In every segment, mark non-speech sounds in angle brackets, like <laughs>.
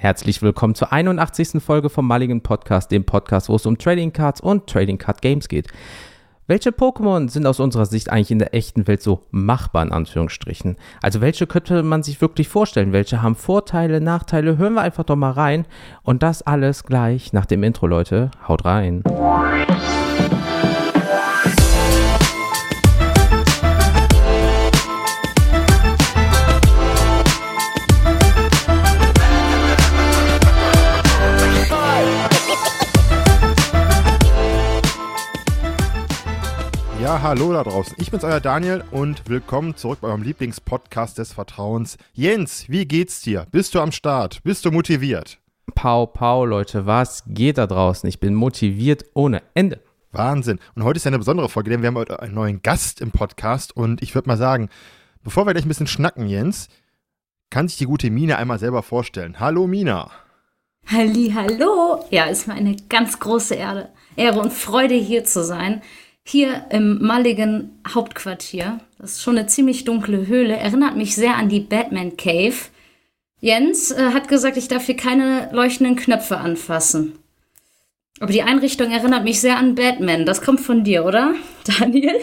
Herzlich willkommen zur 81. Folge vom Mulligan Podcast, dem Podcast, wo es um Trading Cards und Trading Card Games geht. Welche Pokémon sind aus unserer Sicht eigentlich in der echten Welt so machbar, in Anführungsstrichen? Also welche könnte man sich wirklich vorstellen? Welche haben Vorteile, Nachteile? Hören wir einfach doch mal rein. Und das alles gleich nach dem Intro, Leute. Haut rein. Ja, hallo da draußen. Ich bin's, euer Daniel und willkommen zurück bei eurem Lieblingspodcast des Vertrauens. Jens, wie geht's dir? Bist du am Start? Bist du motiviert? Pau, pau, Leute, was geht da draußen? Ich bin motiviert ohne Ende. Wahnsinn. Und heute ist ja eine besondere Folge, denn wir haben heute einen neuen Gast im Podcast und ich würde mal sagen, bevor wir gleich ein bisschen schnacken, Jens, kann sich die gute Mina einmal selber vorstellen. Hallo Mina. Halli, hallo. Ja, ist mir eine ganz große Ehre, Ehre und Freude hier zu sein hier im Mulligan Hauptquartier. Das ist schon eine ziemlich dunkle Höhle. Erinnert mich sehr an die Batman Cave. Jens äh, hat gesagt, ich darf hier keine leuchtenden Knöpfe anfassen. Aber die Einrichtung erinnert mich sehr an Batman. Das kommt von dir, oder, <laughs> Daniel?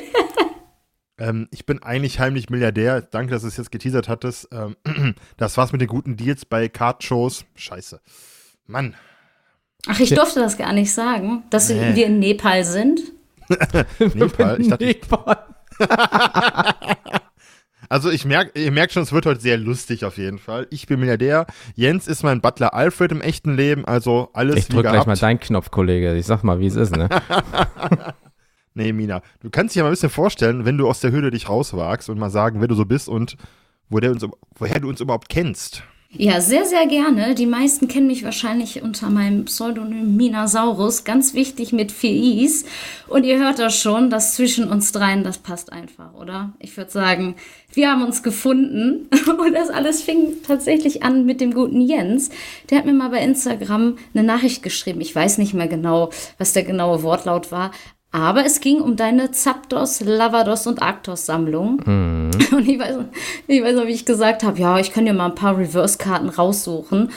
ähm, ich bin eigentlich heimlich Milliardär. Danke, dass du es jetzt geteasert hattest. Ähm, <clears throat> das war's mit den guten Deals bei Card-Shows. Scheiße. Mann. Ach, ich durfte das gar nicht sagen, dass nee. wir in Nepal sind. <laughs> Nepal? Ich dachte, Nepal. <laughs> also ich merke, ihr merkt schon, es wird heute sehr lustig auf jeden Fall. Ich bin Milliardär. Jens ist mein Butler Alfred im echten Leben, also alles Ich drück gleich mal deinen Knopf, Kollege. Ich sag mal, wie es ist, ne? <laughs> nee, Mina, du kannst dich ja mal ein bisschen vorstellen, wenn du aus der Höhle dich rauswagst und mal sagen, wer du so bist und wo der uns, woher du uns überhaupt kennst. Ja, sehr, sehr gerne. Die meisten kennen mich wahrscheinlich unter meinem Pseudonym Minasaurus. Ganz wichtig mit vier Is. Und ihr hört das schon, das zwischen uns dreien, das passt einfach, oder? Ich würde sagen, wir haben uns gefunden. <laughs> Und das alles fing tatsächlich an mit dem guten Jens. Der hat mir mal bei Instagram eine Nachricht geschrieben. Ich weiß nicht mehr genau, was der genaue Wortlaut war. Aber es ging um deine Zapdos, Lavados und Arctos-Sammlung. Mhm. <laughs> Und ich weiß, ich weiß noch, wie ich gesagt habe, ja, ich kann dir mal ein paar Reverse-Karten raussuchen.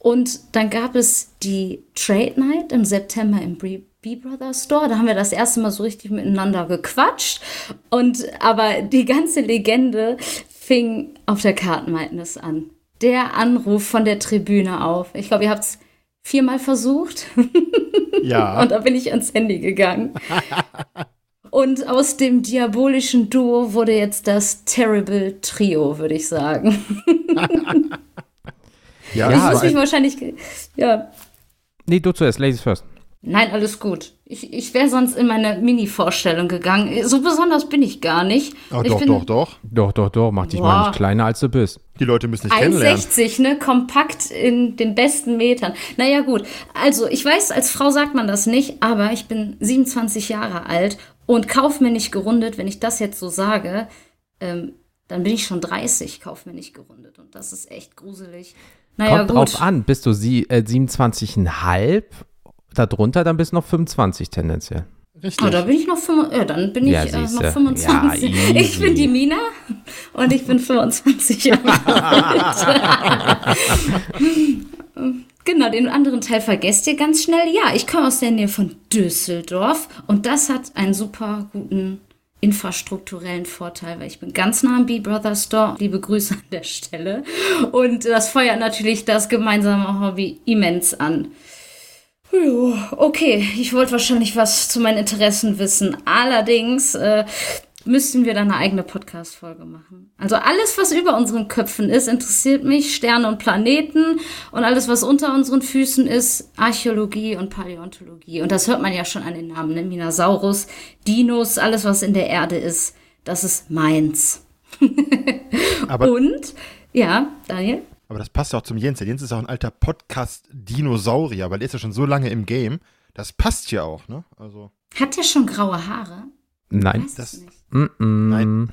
Und dann gab es die Trade Night im September im B-Brother Store. Da haben wir das erste Mal so richtig miteinander gequatscht. Und aber die ganze Legende fing auf der Kartenmadness an. Der Anruf von der Tribüne auf. Ich glaube, ihr habt es viermal versucht. Ja. <laughs> Und da bin ich ans Handy gegangen. <laughs> Und aus dem diabolischen Duo wurde jetzt das Terrible Trio, würde ich sagen. <laughs> ja, ich muss mich wahrscheinlich. Ja. Nee, du zuerst, Ladies first. Nein, alles gut. Ich, ich wäre sonst in meine Mini-Vorstellung gegangen. So besonders bin ich gar nicht. Oh, ich doch, bin, doch, doch. Doch, doch, doch. Mach dich boah. mal nicht kleiner, als du bist. Die Leute müssen dich kennenlernen. 1,60, ne? Kompakt in den besten Metern. Naja, gut. Also, ich weiß, als Frau sagt man das nicht, aber ich bin 27 Jahre alt und kaufmännisch gerundet, wenn ich das jetzt so sage, ähm, dann bin ich schon 30 kaufmännisch gerundet. Und das ist echt gruselig. Naja, Kommt gut. drauf an, bist du sie, äh, 27,5 darunter, dann bist du noch 25 tendenziell. Richtig. Oh, da bin ich noch, ja, dann bin ja, ich äh, noch 25. Ja, <laughs> ich bin die Mina und ich bin 25 Jahre <laughs> alt. <laughs> genau, den anderen Teil vergesst ihr ganz schnell. Ja, ich komme aus der Nähe von Düsseldorf und das hat einen super guten infrastrukturellen Vorteil, weil ich bin ganz nah am B-Brother Store. Liebe Grüße an der Stelle. Und das feuert natürlich das gemeinsame Hobby immens an. Okay, ich wollte wahrscheinlich was zu meinen Interessen wissen. Allerdings äh, müssten wir da eine eigene Podcast-Folge machen. Also alles, was über unseren Köpfen ist, interessiert mich. Sterne und Planeten und alles, was unter unseren Füßen ist, Archäologie und Paläontologie. Und das hört man ja schon an den Namen, ne? Minasaurus, Dinos, alles, was in der Erde ist, das ist meins. <laughs> und, ja, Daniel? Aber das passt ja auch zum Jens. Der Jens ist auch ein alter Podcast-Dinosaurier, weil er ist ja schon so lange im Game. Das passt ja auch, ne? Also. Hat der schon graue Haare? Nein. Das, mm -mm. Nein.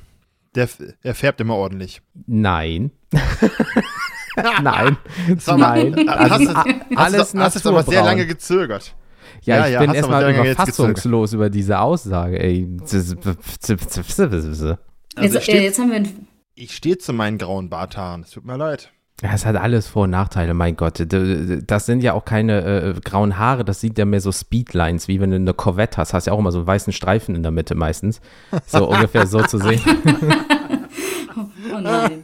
Der, er färbt immer ordentlich. Nein. <laughs> Nein. Nein. Also, hast, alles hast, hast, aber sehr lange gezögert. Ja, ja ich ja, bin erstmal überfassungslos über diese Aussage, ey. Jetzt, also jetzt haben wir. Ich stehe zu meinen grauen Barthaaren. Es tut mir leid. Ja, es hat alles Vor- und Nachteile, mein Gott. Das sind ja auch keine äh, grauen Haare, das sieht ja mehr so Speedlines, wie wenn du eine Corvette hast. Hast ja auch immer so einen weißen Streifen in der Mitte meistens. So ungefähr so zu sehen. <laughs> oh nein.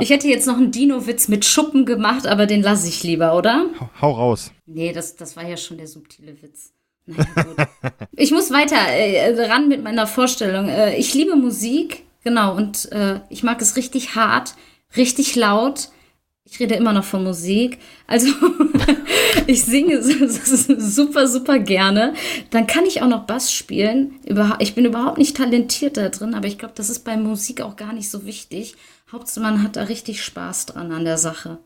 Ich hätte jetzt noch einen Dino-Witz mit Schuppen gemacht, aber den lasse ich lieber, oder? Hau raus. Nee, das, das war ja schon der subtile Witz. Naja, gut. ich muss weiter äh, ran mit meiner Vorstellung. Äh, ich liebe Musik, genau, und äh, ich mag es richtig hart, richtig laut. Ich rede immer noch von Musik. Also <laughs> ich singe super, super gerne. Dann kann ich auch noch Bass spielen. Ich bin überhaupt nicht talentiert da drin, aber ich glaube, das ist bei Musik auch gar nicht so wichtig. Hauptsache, man hat da richtig Spaß dran an der Sache.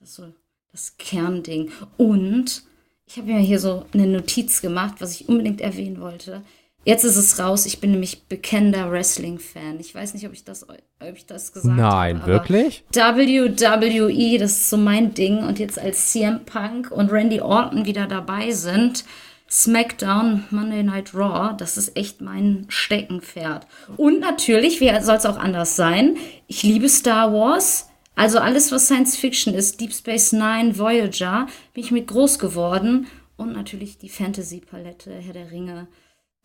Das ist so das Kernding. Und ich habe mir hier so eine Notiz gemacht, was ich unbedingt erwähnen wollte. Jetzt ist es raus. Ich bin nämlich bekennender Wrestling-Fan. Ich weiß nicht, ob ich das, ob ich das gesagt Nein, habe. Nein, wirklich? WWE, das ist so mein Ding. Und jetzt als CM Punk und Randy Orton wieder dabei sind, SmackDown, Monday Night Raw, das ist echt mein Steckenpferd. Und natürlich, wie soll es auch anders sein? Ich liebe Star Wars. Also alles, was Science Fiction ist, Deep Space Nine, Voyager, bin ich mit groß geworden. Und natürlich die Fantasy-Palette, Herr der Ringe.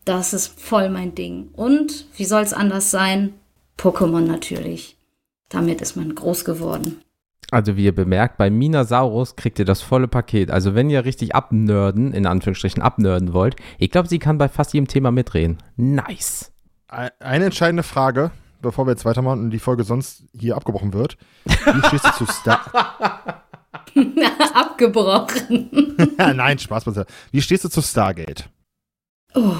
Das ist voll mein Ding. Und wie soll es anders sein? Pokémon natürlich. Damit ist man groß geworden. Also wie ihr bemerkt, bei Minasaurus kriegt ihr das volle Paket. Also wenn ihr richtig abnörden, in Anführungsstrichen abnörden wollt, ich glaube, sie kann bei fast jedem Thema mitreden. Nice. Eine entscheidende Frage, bevor wir jetzt weitermachen und die Folge sonst hier abgebrochen wird. Wie stehst du zu Star... <laughs> Abgebrochen. <laughs> Nein, Spaß. Wie stehst du zu Stargate? Oh,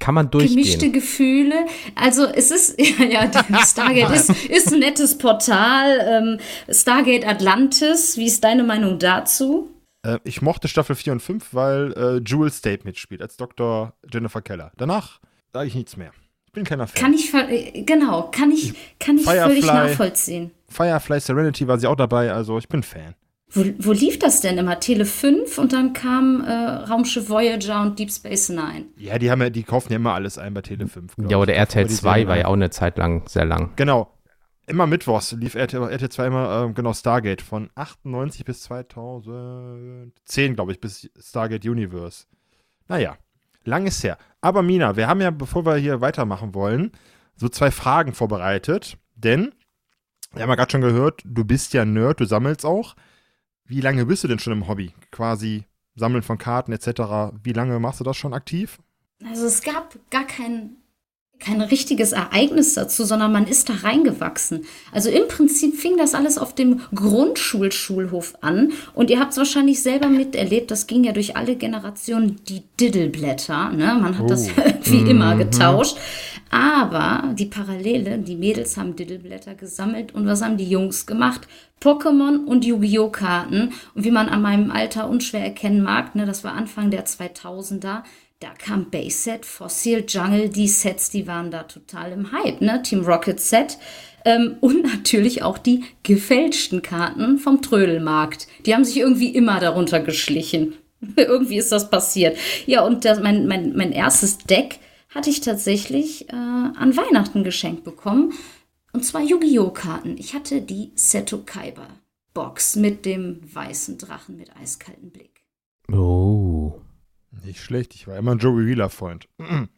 kann man durchgehen. Gemischte Gefühle. Also es ist, <laughs> ja, ja Stargate ist, ist ein nettes Portal. Ähm, Stargate Atlantis, wie ist deine Meinung dazu? Äh, ich mochte Staffel 4 und 5, weil äh, Jewel State mitspielt, als Dr. Jennifer Keller. Danach sage ich nichts mehr. Ich bin keiner Fan. Kann ich, äh, genau, kann ich, kann ich Firefly, völlig nachvollziehen. Firefly Serenity war sie auch dabei, also ich bin Fan. Wo, wo, lief das denn immer? Tele 5 und dann kam äh, Raumschiff Voyager und Deep Space Nine. Ja, die haben ja, die kaufen ja immer alles ein bei Tele 5. Ja, oder RTL 2 war ja auch eine Zeit lang sehr lang. Genau. Immer Mittwochs lief RTL, RTL 2 immer, äh, genau, Stargate. Von 98 bis 2010, glaube ich, bis Stargate Universe. Naja, lang ist her. Aber Mina, wir haben ja, bevor wir hier weitermachen wollen, so zwei Fragen vorbereitet. Denn, wir haben ja gerade schon gehört, du bist ja Nerd, du sammelst auch. Wie lange bist du denn schon im Hobby? Quasi Sammeln von Karten etc. Wie lange machst du das schon aktiv? Also es gab gar kein, kein richtiges Ereignis dazu, sondern man ist da reingewachsen. Also im Prinzip fing das alles auf dem Grundschulschulhof an und ihr habt es wahrscheinlich selber miterlebt, das ging ja durch alle Generationen, die Diddleblätter, ne? man hat oh. <laughs> das wie immer mhm. getauscht. Aber die Parallele, die Mädels haben Diddleblätter gesammelt und was haben die Jungs gemacht? Pokémon und Yu-Gi-Oh! Karten. Und wie man an meinem Alter unschwer erkennen mag, ne, das war Anfang der 2000er, da kam Base-Set, Fossil, Jungle, die Sets, die waren da total im Hype, ne? Team Rocket Set. Ähm, und <laughs> natürlich auch die gefälschten Karten vom Trödelmarkt. Die haben sich irgendwie immer darunter geschlichen. <laughs> irgendwie ist das passiert. Ja, und das, mein, mein, mein erstes Deck hatte ich tatsächlich äh, an Weihnachten geschenkt bekommen. Und zwar Yu-Gi-Oh! Karten. Ich hatte die Seto Kaiba Box mit dem weißen Drachen mit eiskaltem Blick. Oh. Nicht schlecht. Ich war immer ein Joey Wheeler-Freund. <clears throat>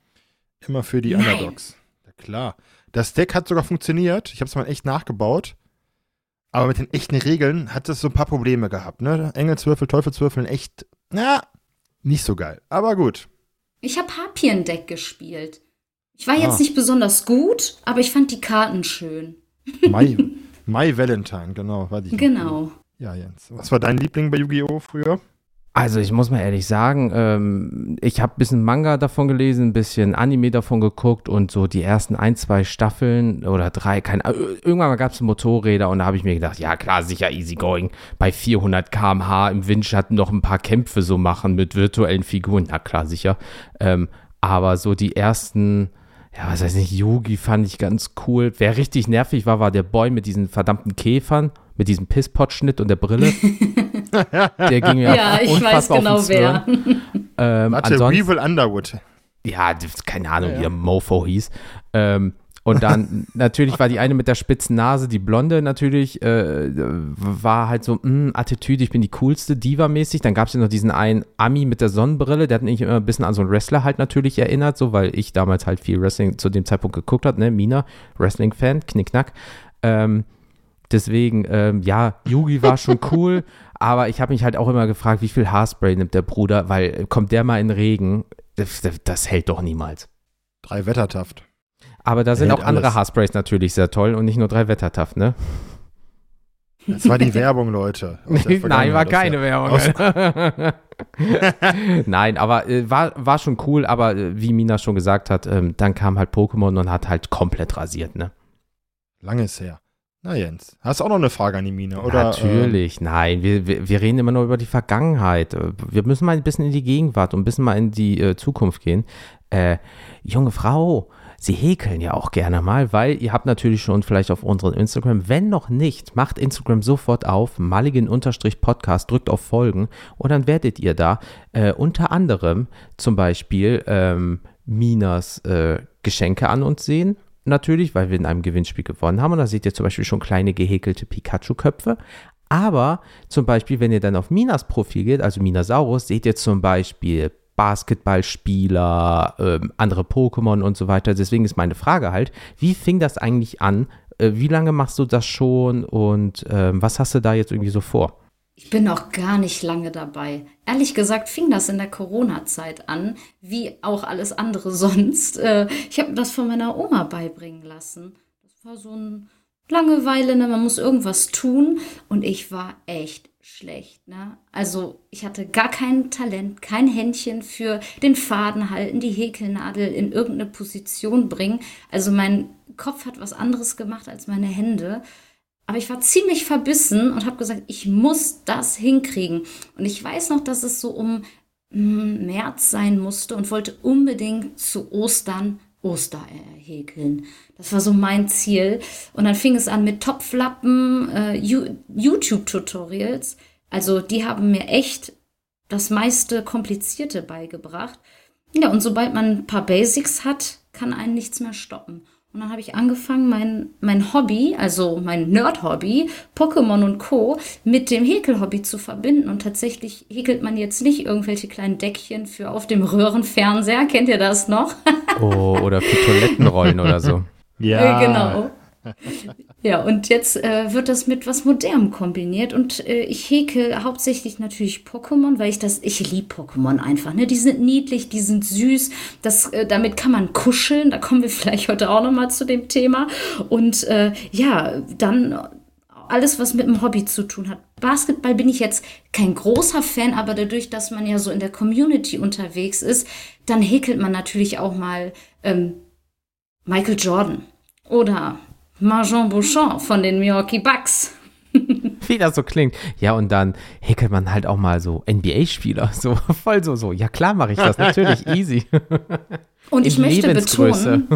Immer für die Nein. Underdogs. Ja, klar. Das Deck hat sogar funktioniert. Ich habe es mal echt nachgebaut. Aber mit den echten Regeln hat es so ein paar Probleme gehabt. Ne? Engelswürfel, Teufelswürfel, echt, na, nicht so geil. Aber gut. Ich habe Harpien-Deck gespielt. Ich war ah. jetzt nicht besonders gut, aber ich fand die Karten schön. My, <laughs> My Valentine, genau. War die genau. Ja, Jens. Was war dein Liebling bei Yu-Gi-Oh! früher? Also ich muss mal ehrlich sagen, ähm, ich habe ein bisschen Manga davon gelesen, ein bisschen Anime davon geguckt und so die ersten ein, zwei Staffeln oder drei, kein, äh, irgendwann gab es Motorräder und da habe ich mir gedacht, ja klar, sicher easy going, bei 400 km/h im Windschatten noch ein paar Kämpfe so machen mit virtuellen Figuren, na klar, sicher. Ähm, aber so die ersten ja, was weiß ich, Yugi fand ich ganz cool. Wer richtig nervig war, war der Boy mit diesen verdammten Käfern, mit diesem Pisspot-Schnitt und der Brille. <laughs> der ging mir Ja, ich weiß genau wer. ähm, Warte, Weevil Underwood. Ja, keine Ahnung, ja, ja. wie der Mofo hieß. Ähm, Und dann <laughs> natürlich war die eine mit der spitzen Nase, die Blonde natürlich, äh, war halt so, mh, Attitüde, ich bin die coolste, Diva-mäßig. Dann gab es ja noch diesen einen Ami mit der Sonnenbrille, der hat mich immer ein bisschen an so einen Wrestler halt natürlich erinnert, so, weil ich damals halt viel Wrestling zu dem Zeitpunkt geguckt habe, ne, Mina, Wrestling-Fan, Knickknack. Ähm, deswegen, ähm, ja, Yugi war schon <laughs> cool, aber ich habe mich halt auch immer gefragt, wie viel Haarspray nimmt der Bruder, weil kommt der mal in Regen, das, das, hält doch niemals. Drei Wettertaft. Aber da sind Hält auch andere alles. Haarsprays natürlich sehr toll und nicht nur drei Wettertaft, ne? Das war die Werbung, Leute. <laughs> Nein, war keine Werbung. <laughs> Nein, aber äh, war, war schon cool, aber äh, wie Mina schon gesagt hat, ähm, dann kam halt Pokémon und hat halt komplett rasiert, ne? Lange ist her. Na Jens, hast du auch noch eine Frage an die Mine? Oder, Natürlich, nein, wir, wir, wir reden immer nur über die Vergangenheit. Wir müssen mal ein bisschen in die Gegenwart und ein bisschen mal in die äh, Zukunft gehen. Äh, junge Frau, Sie häkeln ja auch gerne mal, weil ihr habt natürlich schon vielleicht auf unserem Instagram, wenn noch nicht, macht Instagram sofort auf, malligen-podcast, drückt auf Folgen und dann werdet ihr da äh, unter anderem zum Beispiel ähm, Minas äh, Geschenke an uns sehen. Natürlich, weil wir in einem Gewinnspiel gewonnen haben. Und da seht ihr zum Beispiel schon kleine gehäkelte Pikachu-Köpfe. Aber zum Beispiel, wenn ihr dann auf Minas Profil geht, also Minasaurus, seht ihr zum Beispiel Basketballspieler, ähm, andere Pokémon und so weiter. Deswegen ist meine Frage halt, wie fing das eigentlich an? Äh, wie lange machst du das schon und ähm, was hast du da jetzt irgendwie so vor? Ich bin noch gar nicht lange dabei. Ehrlich gesagt fing das in der Corona-Zeit an, wie auch alles andere <laughs> sonst. Äh, Ich habe das von meiner Oma beibringen lassen. Das war so ein Langeweile, ne? man muss irgendwas tun und ich war echt schlecht. Ne? Also ich hatte gar kein Talent, kein Händchen für den Faden halten, die Häkelnadel in irgendeine Position bringen. Also mein Kopf hat was anderes gemacht als meine Hände. Aber ich war ziemlich verbissen und habe gesagt, ich muss das hinkriegen. Und ich weiß noch, dass es so um mm, März sein musste und wollte unbedingt zu Ostern Ostereier häkeln. Das war so mein Ziel. Und dann fing es an mit Topflappen, äh, YouTube-Tutorials. Also die haben mir echt das meiste Komplizierte beigebracht. Ja, und sobald man ein paar Basics hat, kann einen nichts mehr stoppen. Und dann habe ich angefangen, mein, mein Hobby, also mein Nerd-Hobby, Pokémon und Co., mit dem Häkel-Hobby zu verbinden. Und tatsächlich häkelt man jetzt nicht irgendwelche kleinen Deckchen für auf dem Röhrenfernseher. Kennt ihr das noch? Oh, oder für Toilettenrollen oder so. <laughs> Ja, Äh, genau. <laughs> Ja, und jetzt äh, wird das mit was Modernem kombiniert und äh, ich häkel hauptsächlich natürlich Pokémon, weil ich das, ich liebe Pokémon einfach, ne? Die sind niedlich, die sind süß, das, äh, damit kann man kuscheln, da kommen wir <laughs> vielleicht heute auch nochmal zu dem Thema. Und äh, ja, dann alles, was mit dem Hobby zu tun hat. Basketball bin ich jetzt kein großer Fan, aber dadurch, dass man ja so in der Community unterwegs ist, dann häkelt man natürlich auch mal ähm, Michael Jordan oder Marjon Beauchamp von den Milwaukee Bucks. <laughs> Wie das so klingt. Ja, und dann häkelt man halt auch mal so NBA-Spieler. So voll so, so. Ja, klar mache ich das. Natürlich, <laughs> easy. Und ich In möchte betonen,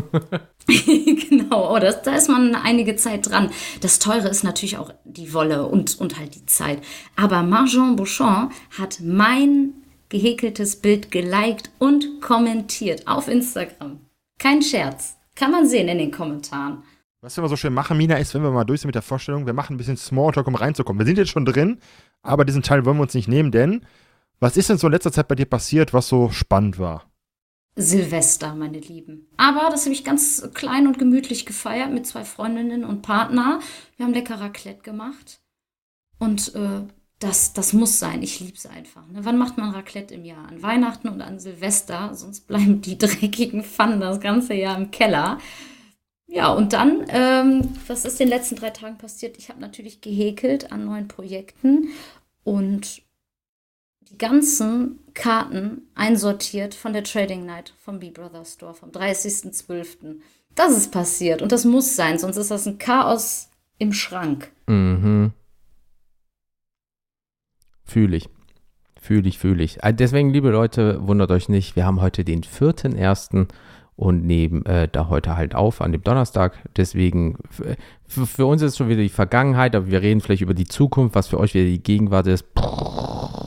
<laughs> genau, oh, das, da ist man einige Zeit dran. Das Teure ist natürlich auch die Wolle und, und halt die Zeit. Aber Marjon Beauchamp hat mein gehäkeltes Bild geliked und kommentiert auf Instagram. Kein Scherz. Kann man sehen in den Kommentaren. Was wir immer so schön machen, Mina, ist, wenn wir mal durch sind mit der Vorstellung, wir machen ein bisschen Smalltalk, um reinzukommen. Wir sind jetzt schon drin, aber diesen Teil wollen wir uns nicht nehmen, denn was ist denn so in letzter Zeit bei dir passiert, was so spannend war? Silvester, meine Lieben. Aber das habe ich ganz klein und gemütlich gefeiert mit zwei Freundinnen und Partner. Wir haben lecker Raclette gemacht. Und äh, das, das muss sein. Ich liebe es einfach. Ne? Wann macht man Raclette im Jahr? An Weihnachten und an Silvester. Sonst bleiben die <laughs> dreckigen Pfannen das ganze Jahr im Keller. Ja, und dann, ähm, was ist in den letzten drei Tagen passiert? Ich habe natürlich gehäkelt an neuen Projekten und die ganzen Karten einsortiert von der Trading Night vom B-Brother Store vom 30.12. Das ist passiert und das muss sein, sonst ist das ein Chaos im Schrank. Mhm. Fühle ich. Fühle ich, fühle ich. Äh, Deswegen, liebe Leute, wundert euch nicht, wir haben heute den 4.1. und nehmen äh, da heute halt auf an dem Donnerstag. Deswegen, für, für uns ist schon wieder die Vergangenheit, aber wir reden vielleicht über die Zukunft, was für euch wieder die Gegenwart ist.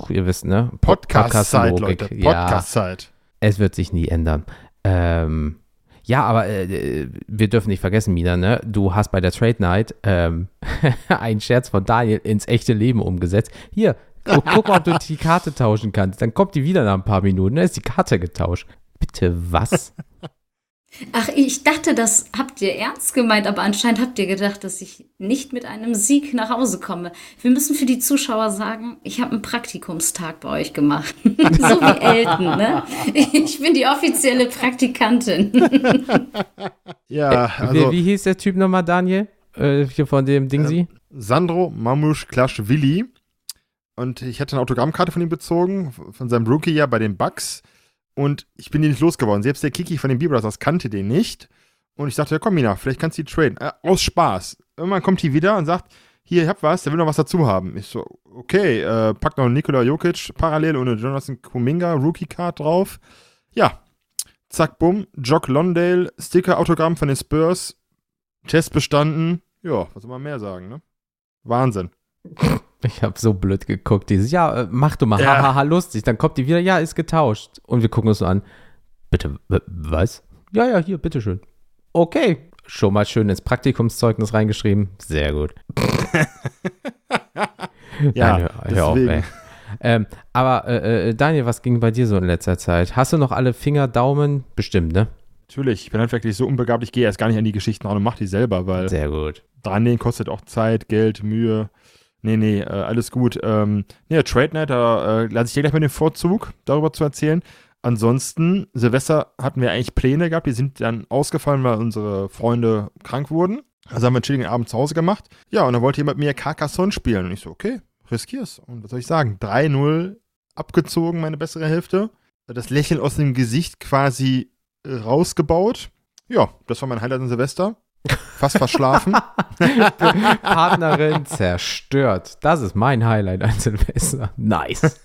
Ihr wisst, ne? Podcast-Zeit, Podcast-Logik. Leute. Ja, Podcast-Zeit. es wird sich nie ändern. Ähm, Ja, aber äh, wir dürfen nicht vergessen, Mina, ne? Du hast bei der Trade Night ähm, <laughs> einen Scherz von Daniel ins echte Leben umgesetzt. Hier, guck, <laughs> guck mal, ob du die Karte tauschen kannst. Dann kommt die wieder nach ein paar Minuten. Dann ist die Karte getauscht. Bitte was? <laughs> Ach, ich dachte, das habt ihr ernst gemeint, aber anscheinend habt ihr gedacht, dass ich nicht mit einem Sieg nach Hause komme. Wir müssen für die Zuschauer sagen, ich habe einen Praktikumstag bei euch gemacht. <laughs> so wie Elton, ne? Ich bin die offizielle Praktikantin. <laughs> ja, also. Wie, wie, hieß der Typ nochmal, Daniel? Äh, hier von dem Dingsi? Äh, Sandro Mamusch Klasch Willi. Und ich hatte eine Autogrammkarte von ihm bezogen, von seinem Rookie-Jahr bei den Bucks. Und ich bin die nicht losgeworden. Selbst der Kiki von den Bieber kannte den nicht. Und ich dachte, ja komm, Mina, vielleicht kannst du die traden. Äh, aus Spaß. Irgendwann kommt die wieder und sagt, hier, ich hab was, der will noch was dazu haben. Ich so, okay, äh, pack noch Nikola Jokic parallel ohne Jonathan Kuminga, Rookie-Card drauf. Ja, zack, bumm, Jock Londale, Sticker-Autogramm von den Spurs, Test bestanden. Ja, was soll man mehr sagen, ne? Wahnsinn. <laughs> Ich habe so blöd geguckt. Dieses, ja, äh, mach du mal, hahaha, ha, lustig. Dann kommt die wieder, ja, ist getauscht. Und wir gucken uns so an. Bitte, was? Ja, ja, hier, bitteschön. Okay. Schon mal schön ins Praktikumszeugnis reingeschrieben. Sehr gut. <laughs> ja, Nein, hör, hör auf, ey. Ähm, aber äh, äh, Daniel, was ging bei dir so in letzter Zeit? Hast du noch alle Finger, Daumen? Bestimmt, ne? Natürlich, ich bin halt wirklich so unbegabt, ich gehe erst gar nicht an die Geschichten ran und mach die selber, weil. Sehr gut. Dran kostet auch Zeit, Geld, Mühe. Nee, nee, äh, alles gut. Ähm, ja, Trade Night, da äh, lasse ich dir gleich mal den Vorzug, darüber zu erzählen. Ansonsten, Silvester hatten wir eigentlich Pläne gehabt, die sind dann ausgefallen, weil unsere Freunde krank wurden. Also haben wir einen chilligen Abend zu Hause gemacht. Ja, und dann wollte jemand mit mir Carcassonne spielen. Und ich so, okay, riskier's. Und was soll ich sagen? 3-0 abgezogen, meine bessere Hälfte. Das Lächeln aus dem Gesicht quasi rausgebaut. Ja, das war mein Highlight an Silvester. Fast verschlafen. <laughs> Partnerin zerstört. Das ist mein Highlight an Silvester. Nice.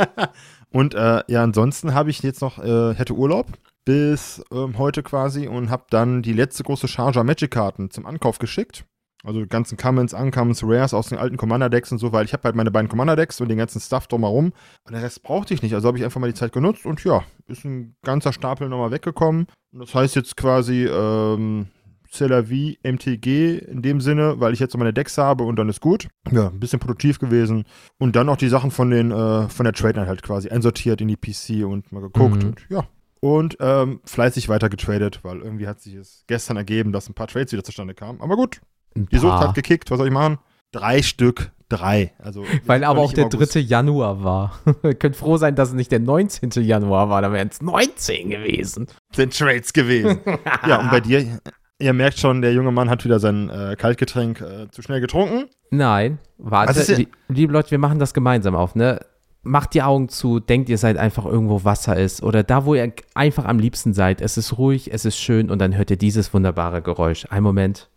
<laughs> und äh, ja, ansonsten habe ich jetzt noch, äh, hätte Urlaub bis ähm, heute quasi und habe dann die letzte große Charger Magic Karten zum Ankauf geschickt. Also die ganzen Commons, Uncommons, Rares aus den alten Commander-Decks und so, weil ich habe halt meine beiden Commander-Decks und den ganzen Stuff drumherum. Und den Rest brauchte ich nicht. Also habe ich einfach mal die Zeit genutzt und ja, ist ein ganzer Stapel nochmal weggekommen. Und das heißt jetzt quasi, ähm, Celavi MTG in dem Sinne, weil ich jetzt so meine Decks habe und dann ist gut. Ja, ein bisschen produktiv gewesen. Und dann noch die Sachen von den, äh, von der Trade Night halt quasi einsortiert in die PC und mal geguckt mhm. und ja. Und ähm, fleißig weiter getradet, weil irgendwie hat sich es gestern ergeben, dass ein paar Trades wieder zustande kamen. Aber gut, die Sucht hat gekickt, was soll ich machen? Drei Stück, drei. Also, <laughs> Weil aber auch der 3. Januar war. <laughs> Ihr könnt froh sein, dass es nicht der 19. Januar war, dann wären es 19 gewesen. Sind Trades gewesen. <laughs> ja, und bei dir, Ihr merkt schon, der junge Mann hat wieder sein äh, Kaltgetränk äh, zu schnell getrunken. Nein, warte. Ja liebe Leute, wir machen das gemeinsam auf, ne? Macht die Augen zu, denkt ihr seid einfach irgendwo Wasser ist oder da, wo ihr einfach am liebsten seid. Es ist ruhig, es ist schön und dann hört ihr dieses wunderbare Geräusch. Ein Moment.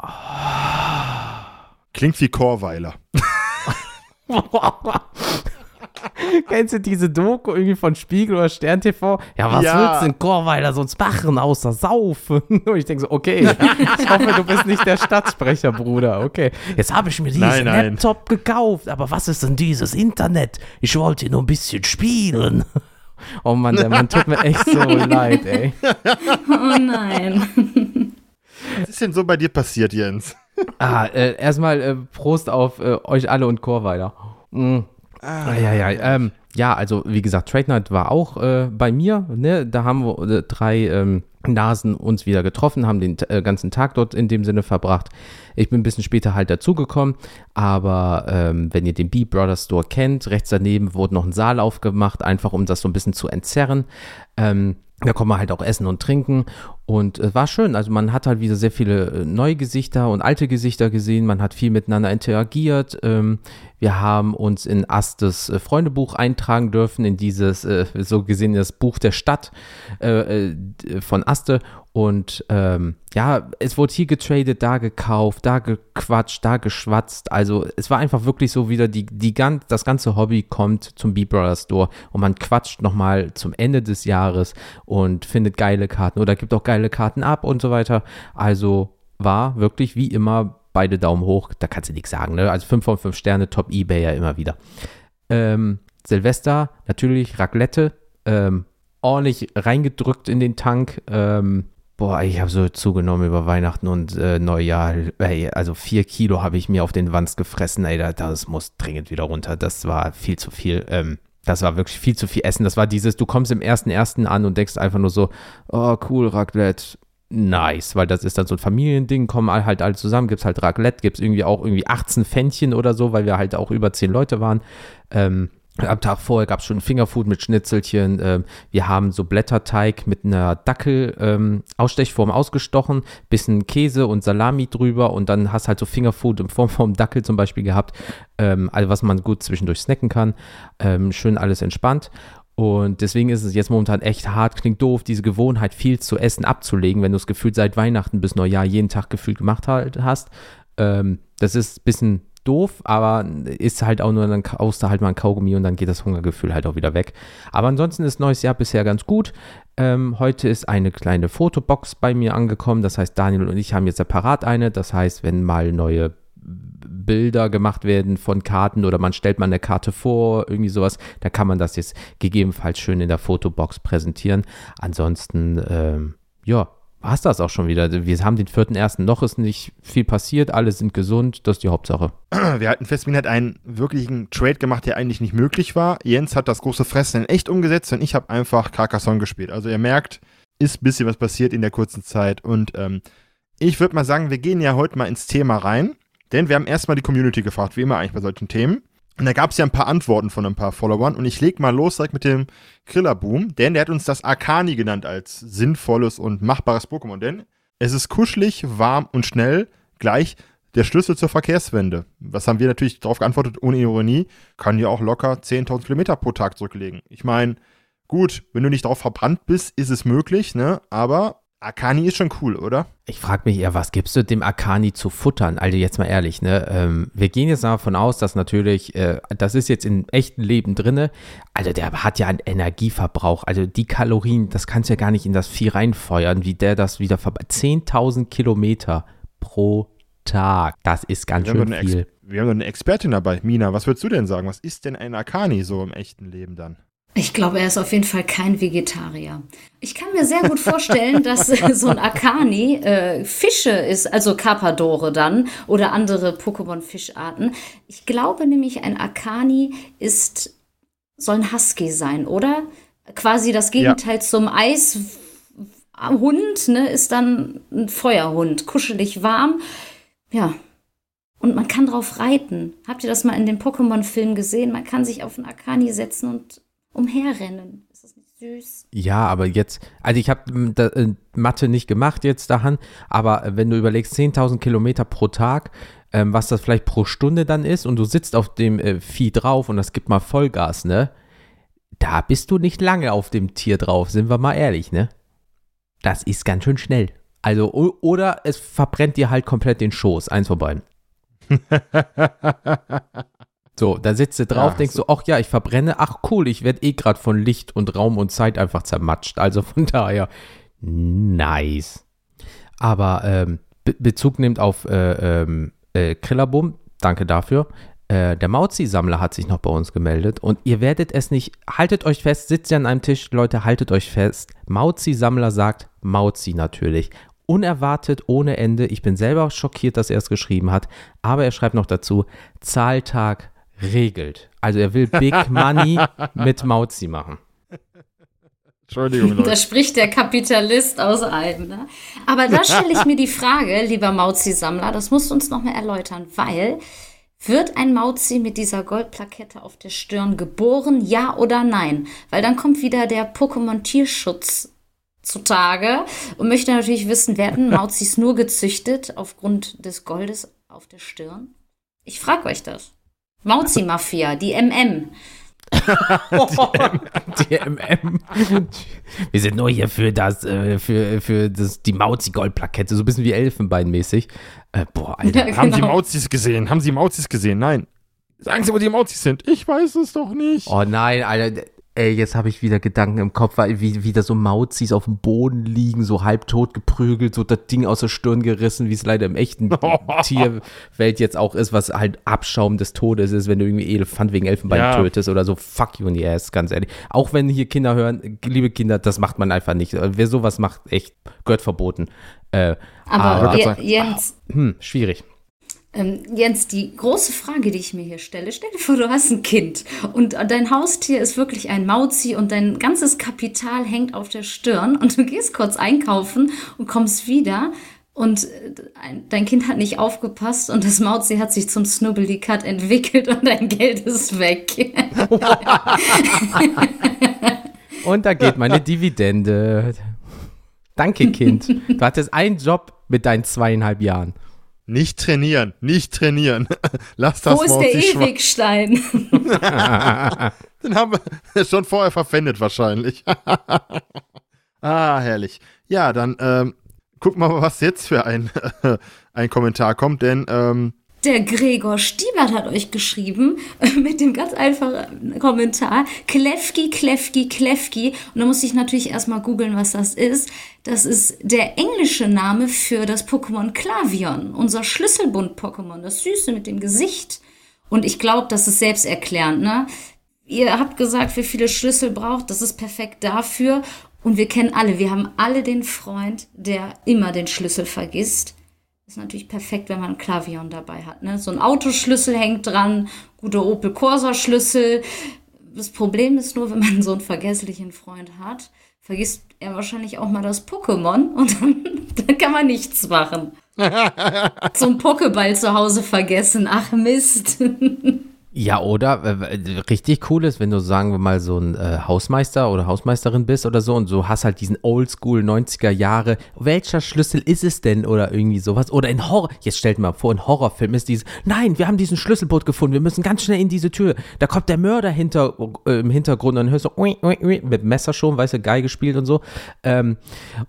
Oh. Klingt wie Chorweiler. <laughs> <laughs> Kennst du diese Doku irgendwie von Spiegel oder Stern TV? Ja, was ja. willst du denn Chorweiler sonst machen, außer saufen? <laughs> Und ich denke so, okay, ich hoffe, du bist nicht der Stadtsprecher, Bruder. Okay, jetzt habe ich mir diesen nein, nein. Laptop gekauft, aber was ist denn dieses Internet? Ich wollte nur ein bisschen spielen. <laughs> Oh Mann, der Mann tut mir echt so leid, ey. Oh nein. Was ist denn so bei dir passiert, Jens? Ah, äh, erstmal äh, Prost auf äh, euch alle und Chorweiler. Mm. Ah, ja, ja, ähm, ja, also wie gesagt, Trade Night war auch äh, bei mir. Ne? Da haben wir äh, drei ähm, Nasen uns wieder getroffen, haben den äh, ganzen Tag dort in dem Sinne verbracht. Ich bin ein bisschen später halt dazugekommen, aber ähm, wenn ihr den B Brothers Store kennt, rechts daneben wurde noch ein Saal aufgemacht, einfach um das so ein bisschen zu entzerren. Ähm, da kommen wir halt auch essen und trinken und äh, war schön. Also man hat halt wieder sehr viele äh, neue Gesichter und alte Gesichter gesehen. Man hat viel miteinander interagiert. Ähm, wir haben uns in Astes äh, Freundebuch eintragen dürfen, in dieses äh, so gesehen das Buch der Stadt äh, äh, von Aste. Und ähm, ja, es wurde hier getradet, da gekauft, da gequatscht, da geschwatzt. Also es war einfach wirklich so wieder, die, die ganz, das ganze Hobby kommt zum B-Brother Store und man quatscht nochmal zum Ende des Jahres und findet geile Karten oder gibt auch geile Karten ab und so weiter. Also war wirklich wie immer beide Daumen hoch. Da kannst du nichts sagen. Ne? Also 5 von 5 Sterne, Top Ebay ja immer wieder. Ähm, Silvester, natürlich Raclette. Ähm, ordentlich reingedrückt in den Tank. Ähm, boah, ich habe so zugenommen über Weihnachten und äh, Neujahr. Ey, also vier Kilo habe ich mir auf den Wanst gefressen. Ey, das muss dringend wieder runter. Das war viel zu viel. Ähm, das war wirklich viel zu viel Essen. Das war dieses, du kommst im ersten ersten an und denkst einfach nur so, oh cool, Raclette, nice, weil das ist dann so ein Familiending, kommen halt alle zusammen, gibt es halt Raclette, gibt es irgendwie auch irgendwie 18 Fännchen oder so, weil wir halt auch über 10 Leute waren. Ähm, am Tag vorher gab es schon Fingerfood mit Schnitzelchen. Ähm, wir haben so Blätterteig mit einer Dackel-Ausstechform ähm, ausgestochen, bisschen Käse und Salami drüber und dann hast halt so Fingerfood in Form vom Dackel zum Beispiel gehabt. Ähm, also was man gut zwischendurch snacken kann. Ähm, schön alles entspannt. Und deswegen ist es jetzt momentan echt hart, klingt doof, diese Gewohnheit viel zu essen abzulegen, wenn du es gefühlt seit Weihnachten bis Neujahr jeden Tag gefühlt gemacht halt hast. Ähm, das ist ein bisschen doof, aber ist halt auch nur, dann kaust du halt mal ein Kaugummi und dann geht das Hungergefühl halt auch wieder weg. Aber ansonsten ist neues Jahr bisher ganz gut. Ähm, heute ist eine kleine Fotobox bei mir angekommen. Das heißt, Daniel und ich haben jetzt separat eine. Das heißt, wenn mal neue Bilder gemacht werden von Karten oder man stellt mal eine Karte vor, irgendwie sowas, da kann man das jetzt gegebenenfalls schön in der Fotobox präsentieren. Ansonsten, ähm, ja, war es das auch schon wieder. Wir haben den vierten ersten, noch ist nicht viel passiert, alle sind gesund, das ist die Hauptsache. Wir halten fest, Wien hat einen wirklichen Trade gemacht, der eigentlich nicht möglich war. Jens hat das große Fressen in echt umgesetzt und ich habe einfach Carcassonne gespielt. Also ihr merkt, ist ein bisschen was passiert in der kurzen Zeit und ähm, ich würde mal sagen, wir gehen ja heute mal ins Thema rein, denn wir haben erstmal die Community gefragt, wie immer eigentlich bei solchen Themen. Und da gab es ja ein paar Antworten von ein paar Followern und ich leg mal los direkt mit dem Krillerboom, denn der hat uns das Arcani genannt als sinnvolles und machbares Pokémon, denn es ist kuschelig, warm und schnell, gleich der Schlüssel zur Verkehrswende. Was haben wir natürlich darauf geantwortet, ohne Ironie, kann ja auch locker 10.000 Kilometer pro Tag zurücklegen. Ich meine, gut, wenn du nicht darauf verbrannt bist, ist es möglich, ne? Aber Akani ist schon cool, oder? Ich frage mich eher, was gibst du dem Akani zu futtern? Also jetzt mal ehrlich, ne? Ähm, wir gehen jetzt davon aus, dass natürlich, äh, das ist jetzt im echten Leben drinne. Also der hat ja einen Energieverbrauch. Also die Kalorien, das kannst du ja gar nicht in das Vieh reinfeuern, wie der das wieder verbraucht. 10.000 Kilometer pro Tag. Das ist ganz wir schön viel. wir haben doch eine Expertin dabei. Mina, was würdest du denn sagen? Was ist denn ein Akani so im echten Leben dann? Ich glaube, er ist auf jeden Fall kein Vegetarier. Ich kann mir sehr gut vorstellen, dass <laughs> so ein Akani äh, Fische ist, also Carpadore dann oder andere Pokémon-Fischarten. Ich glaube nämlich, ein Akani ist, soll ein Husky sein, oder? Quasi das Gegenteil ja. zum Eishund, ne, ist dann ein Feuerhund, kuschelig warm. Ja, und man kann drauf reiten. Habt ihr das mal in dem Pokémon-Film gesehen? Man kann sich auf einen Akani setzen und umherrennen. Ist das nicht süß? Ja, aber jetzt, also ich habe äh, Mathe nicht gemacht jetzt daran, aber wenn du überlegst, 10.000 Kilometer pro Tag, ähm, was das vielleicht pro Stunde dann ist und du sitzt auf dem äh, Vieh drauf und das gibt mal Vollgas, ne? Da bist du nicht lange auf dem Tier drauf, sind wir mal ehrlich, ne? Das ist ganz schön schnell. Also, oder es verbrennt dir halt komplett den Schoß, eins von beiden. <laughs> So, da sitzt du drauf, ja, denkst so. du, ach ja, ich verbrenne, ach cool, ich werde eh gerade von Licht und Raum und Zeit einfach zermatscht. Also von <laughs> daher, nice. Aber ähm, Be Bezug nimmt auf äh, ähm, äh, Krillabum, danke dafür. Äh, der Mauzi-Sammler hat sich noch bei uns gemeldet und ihr werdet es nicht, haltet euch fest, sitzt ihr an einem Tisch, Leute, haltet euch fest. Mauzi-Sammler sagt Mauzi natürlich unerwartet ohne Ende. Ich bin selber schockiert, dass er es geschrieben hat. Aber er schreibt noch dazu: Zahltag regelt. Also er will Big <laughs> Money mit Mauzi machen. Entschuldigung, Leute. Da spricht der Kapitalist aus einem. Ne? Aber da stelle ich mir die Frage, <laughs> lieber Mauzi-Sammler, das musst du uns nochmal erläutern, weil wird ein Mauzi mit dieser Goldplakette auf der Stirn geboren, ja oder nein? Weil dann kommt wieder der Pokémon-Tierschutz zutage und möchte natürlich wissen, werden <laughs> Mauzis nur gezüchtet aufgrund des Goldes auf der Stirn? Ich frage euch das. Mauzi-Mafia, die MM. <laughs> die, MM. Wir sind nur hier für das, äh, für, für das, die Mauzi-Goldplakette, so ein bisschen wie Elfenbeinmäßig. Äh, boah, <laughs> Alter. Ja, genau. Haben Sie genau. Mauzis gesehen? Haben Sie Mauzis gesehen? Nein. Sagen Sie, wo die Mauzis sind. Ich weiß es doch nicht. Oh nein, Alter. Ey, jetzt habe ich wieder Gedanken im Kopf, weil wie wieder so Mauzis auf dem Boden liegen, so halbtot geprügelt, so das Ding aus der Stirn gerissen, wie es leider im echten <laughs> Tierwelt jetzt auch ist, was halt Abschaum des Todes ist, wenn du irgendwie Elefant wegen Elfenbein Ja. tötest oder so. Fuck you in the ass, ganz ehrlich. Auch wenn hier Kinder hören, liebe Kinder, das macht man einfach nicht. Wer sowas macht, echt, gehört verboten. Äh, Aber aber, sagen- Jens, hm, schwierig. Ähm, Jens, die große Frage, die ich mir hier stelle, stell dir vor, du hast ein Kind und dein Haustier ist wirklich ein Mauzi und dein ganzes Kapital hängt auf der Stirn und du gehst kurz einkaufen und kommst wieder und äh, ein- dein Kind hat nicht aufgepasst und das Mauzi hat sich zum Snubbly Cut entwickelt und dein Geld ist weg. <laughs> Und da geht meine Dividende. Danke, Kind. Du hattest einen Job mit deinen zweieinhalb Jahren. Nicht trainieren, nicht trainieren. <laughs> Lass das Wo ist der Ewigstein? <laughs> <laughs> Den haben wir schon vorher verpfändet wahrscheinlich. ah, herrlich. Ja, dann ähm, gucken wir mal, was jetzt für ein, ein Kommentar kommt, denn ähm, Der Gregor Stiebert hat euch geschrieben mit dem ganz einfachen Kommentar Klefki, Klefki, Klefki. Und da musste ich natürlich erstmal googeln, was das ist. Das ist der englische Name für das Pokémon Klavion, unser Schlüsselbund-Pokémon, das Süße mit dem Gesicht. Und ich glaube, das ist selbsterklärend, ne? Ihr habt gesagt, wie viele Schlüssel braucht, das ist perfekt dafür. Und wir kennen alle, wir haben alle den Freund, der immer den Schlüssel vergisst. Ist natürlich perfekt, wenn man einen Klavion dabei hat. Ne? So ein Autoschlüssel hängt dran, guter Opel Corsa-Schlüssel. Das Problem ist nur, wenn man so einen vergesslichen Freund hat, vergisst er wahrscheinlich auch mal das Pokémon und dann, <laughs> dann kann man nichts machen. <laughs> so ein Pokéball zu Hause vergessen. Ach Mist. <laughs> Ja, oder äh, richtig cool ist, wenn du, sagen wir mal, so ein äh, Hausmeister oder Hausmeisterin bist oder so und so hast halt diesen Oldschool 90er Jahre. Welcher Schlüssel ist es denn oder irgendwie sowas? Oder in Horror, jetzt stellt mal vor, in Horrorfilm ist dieses, nein, wir haben diesen Schlüsselboot gefunden, wir müssen ganz schnell in diese Tür. Da kommt der Mörder hinter, äh, im Hintergrund und dann hörst du ui, ui, ui, mit Messer schon, weißt du, Geige gespielt und so. Ähm,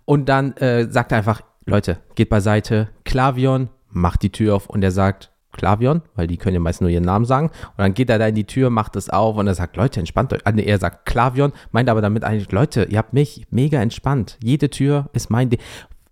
und dann äh, sagt er einfach, Leute, geht beiseite, Klavion, macht die Tür auf und er sagt, Klavion, weil die können ja meist nur ihren Namen sagen. Und dann geht er da in die Tür, macht es auf und er sagt, Leute, entspannt euch. Ah, nee, er sagt Klavion, meint aber damit eigentlich, Leute, ihr habt mich mega entspannt. Jede Tür ist mein Ding.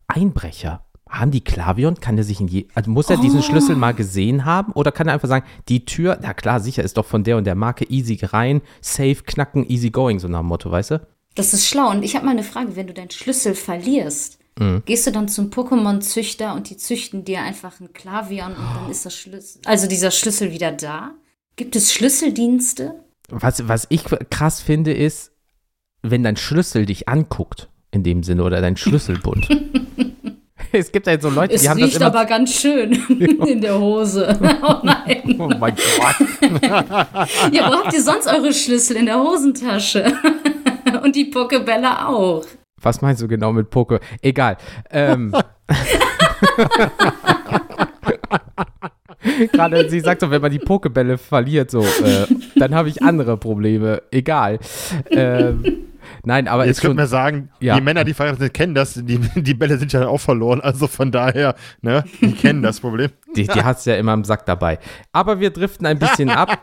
Einbrecher. Haben die Klavion? Kann er sich in je, also muss er diesen Schlüssel mal gesehen haben? Oder kann er einfach sagen, die Tür, na klar, sicher, ist doch von der und der Marke easy rein, safe, knacken, easy going, so nach dem Motto, weißt du? Das ist schlau. Und ich habe mal eine Frage, wenn du deinen Schlüssel verlierst, Mhm. gehst du dann zum Pokémon-Züchter und die züchten dir einfach ein Klavion und dann ist das Schlüssel, also dieser Schlüssel wieder da? Gibt es Schlüsseldienste? Was, was ich krass finde, ist, wenn dein Schlüssel dich anguckt, in dem Sinne, oder dein Schlüsselbund. <laughs> es gibt halt so Leute, Es die haben das riecht immer. aber ganz schön <laughs> in der Hose. <laughs> Oh nein. oh mein Gott. Ja, wo habt ihr sonst eure Schlüssel? In der Hosentasche. Und die Pokebälle auch. Was meinst du genau mit Poke? Egal. Ähm. <laughs> Gerade sie sagt so, wenn man die Pokebälle verliert, so, äh, dann habe ich andere Probleme. Egal. Ähm, nein, aber jetzt könnte man sagen, ja. die Männer, die verheiratet sind, kennen das, die, die Bälle sind ja auch verloren, also von daher, ne, die kennen das Problem. <laughs> Die, die hast du ja immer im Sack dabei. Aber wir driften ein bisschen ab.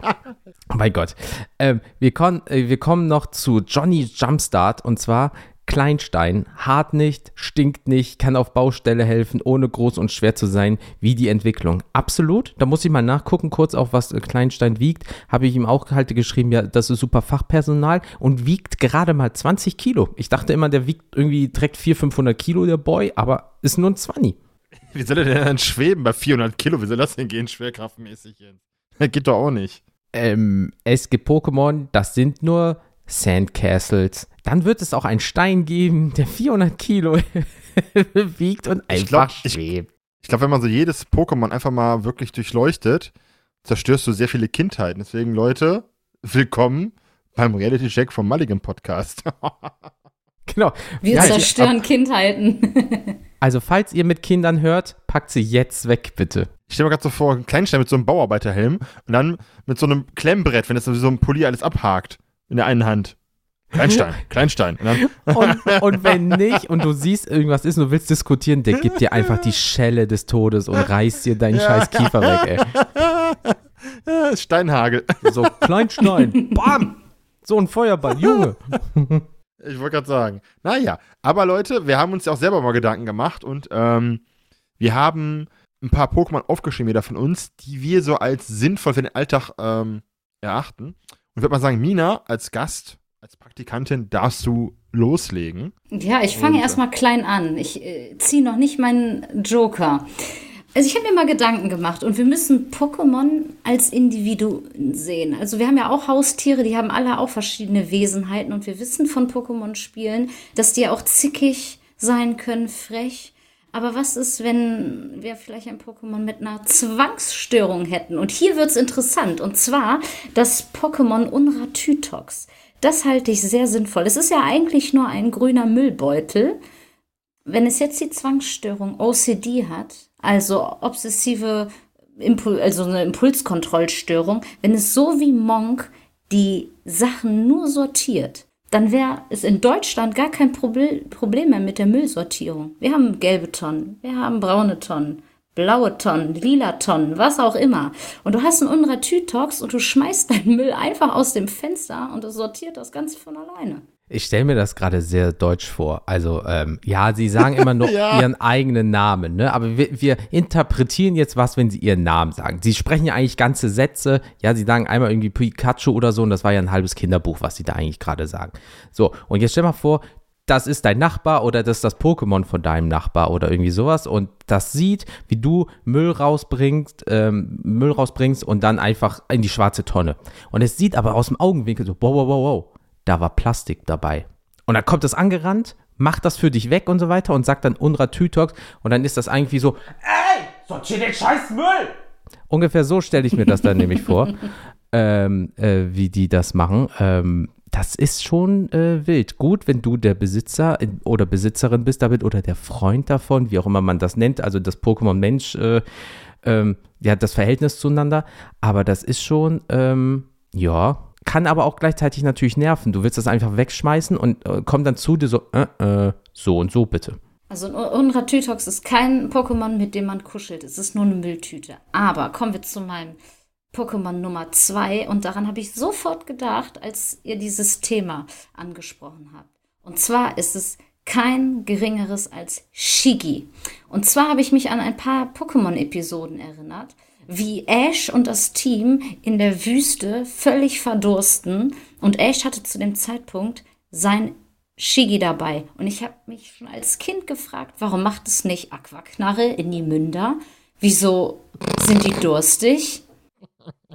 Oh <laughs> mein Gott. Ähm, wir, kon, äh, wir kommen noch zu Johnny Jumpstart und zwar Kleinstein. Hart nicht, stinkt nicht, kann auf Baustelle helfen, ohne groß und schwer zu sein, wie die Entwicklung. Absolut. Da muss ich mal nachgucken, kurz auch, was äh, Kleinstein wiegt. Habe ich ihm auch halt geschrieben, ja, das ist super Fachpersonal und wiegt gerade mal 20 Kilo. Ich dachte immer, der wiegt irgendwie direkt 400, 500 Kilo, der Boy, aber ist nur ein 20. Wie soll er denn dann schweben bei 400 Kilo? Wie soll das denn gehen, schwerkraftmäßig <laughs> geht doch auch nicht. ähm, es gibt Pokémon, das sind nur Sandcastles. Dann wird es auch einen Stein geben, der 400 Kilo <laughs> wiegt und Ich einfach glaub, ich- schwebt. Ich glaube, wenn man so jedes Pokémon einfach mal wirklich durchleuchtet, zerstörst du sehr viele Kindheiten. Deswegen, Leute, willkommen beim Reality Check vom Mulligan Podcast. <laughs> Genau. Wir Ja, ich- zerstören Kindheiten. <laughs> Also, falls ihr mit Kindern hört, packt sie jetzt weg, bitte. Ich stelle mir gerade so vor, einen Kleinstein mit so einem Bauarbeiterhelm und dann mit so einem Klemmbrett, wenn das so ein Pulli alles abhakt in der einen Hand. Kleinstein, <laughs> Kleinstein. Und Und, wenn nicht und du siehst, irgendwas ist und du willst diskutieren, der gibt dir einfach die Schelle des Todes und reißt dir deinen scheiß Kiefer weg, ey. <laughs> Steinhagel. So, Kleinstein, bam! So ein Feuerball, Junge. ich wollte gerade sagen. Naja, aber Leute, wir haben uns ja auch selber mal Gedanken gemacht und ähm, wir haben ein paar Pokémon aufgeschrieben, jeder von uns, die wir so als sinnvoll für den Alltag ähm, erachten. Und ich würde mal sagen, Mina als Gast, als Praktikantin darfst du loslegen. Ja, ich fange erstmal klein an. Ich äh, ziehe noch nicht meinen Joker. Also ich habe mir mal Gedanken gemacht und wir müssen Pokémon als Individuen sehen. Also wir haben ja auch Haustiere, die haben alle auch verschiedene Wesenheiten und wir wissen von Pokémon-Spielen, dass die auch zickig sein können, frech. Aber was ist, wenn wir vielleicht ein Pokémon mit einer Zwangsstörung hätten? Und hier wird es interessant. Und zwar das Pokémon Unratütox. Das halte ich sehr sinnvoll. Es ist ja eigentlich nur ein grüner Müllbeutel. Wenn es jetzt die Zwangsstörung OCD hat, also obsessive Impul also eine Impulskontrollstörung, wenn es so wie Monk die Sachen nur sortiert, dann wäre es in Deutschland gar kein Proble Problem mehr mit der Müllsortierung. Wir haben gelbe Tonnen, wir haben braune Tonnen, blaue Tonnen, lila Tonnen, was auch immer. Und du hast einen Unratütox und du schmeißt deinen Müll einfach aus dem Fenster und es sortiert das Ganze von alleine. Ich stelle mir das gerade sehr deutsch vor. Also, ähm, ja, sie sagen immer nur <laughs> ja. ihren eigenen Namen, ne? Aber wir, wir, interpretieren jetzt was, wenn sie ihren Namen sagen. Sie sprechen ja eigentlich ganze Sätze. Ja, sie sagen einmal irgendwie Pikachu oder so und das war ja ein halbes Kinderbuch, was sie da eigentlich gerade sagen. So, und jetzt stell mal vor, das ist dein Nachbar oder das ist das Pokémon von deinem Nachbar oder irgendwie sowas und das sieht, wie du Müll rausbringst, ähm, Müll rausbringst und dann einfach in die schwarze Tonne. Und es sieht aber aus dem Augenwinkel so, wow, wow, wow, wow da war Plastik dabei. Und dann kommt es angerannt, macht das für dich weg und so weiter und sagt dann Unra Tütox und dann ist das eigentlich so, ey, sortier den scheiß Müll! Ungefähr so stelle ich mir das dann nämlich vor, <laughs> ähm, äh, wie die das machen. Ähm, das ist schon äh, wild. Gut, wenn du der Besitzer oder Besitzerin bist damit oder der Freund davon, wie auch immer man das nennt, also das Pokémon Mensch, äh, ähm, ja, das Verhältnis zueinander. Aber das ist schon, ähm, ja, kann aber auch gleichzeitig natürlich nerven. Du willst das einfach wegschmeißen und äh, kommt dann zu dir so, äh, äh, so und so bitte. Also ein Unratütox ist kein Pokémon, mit dem man kuschelt. Es ist nur eine Mülltüte. Aber kommen wir zu meinem Pokémon Nummer zwei und daran habe ich sofort gedacht, als ihr dieses Thema angesprochen habt. Und zwar ist es kein geringeres als Shigi. Und zwar habe ich mich an ein paar Pokémon-Episoden erinnert wie Ash und das Team in der Wüste völlig verdursten. Und Ash hatte zu dem Zeitpunkt sein Shigi dabei. Und ich habe mich schon als Kind gefragt, warum macht es nicht Aquaknarre in die Münder? Wieso sind die durstig?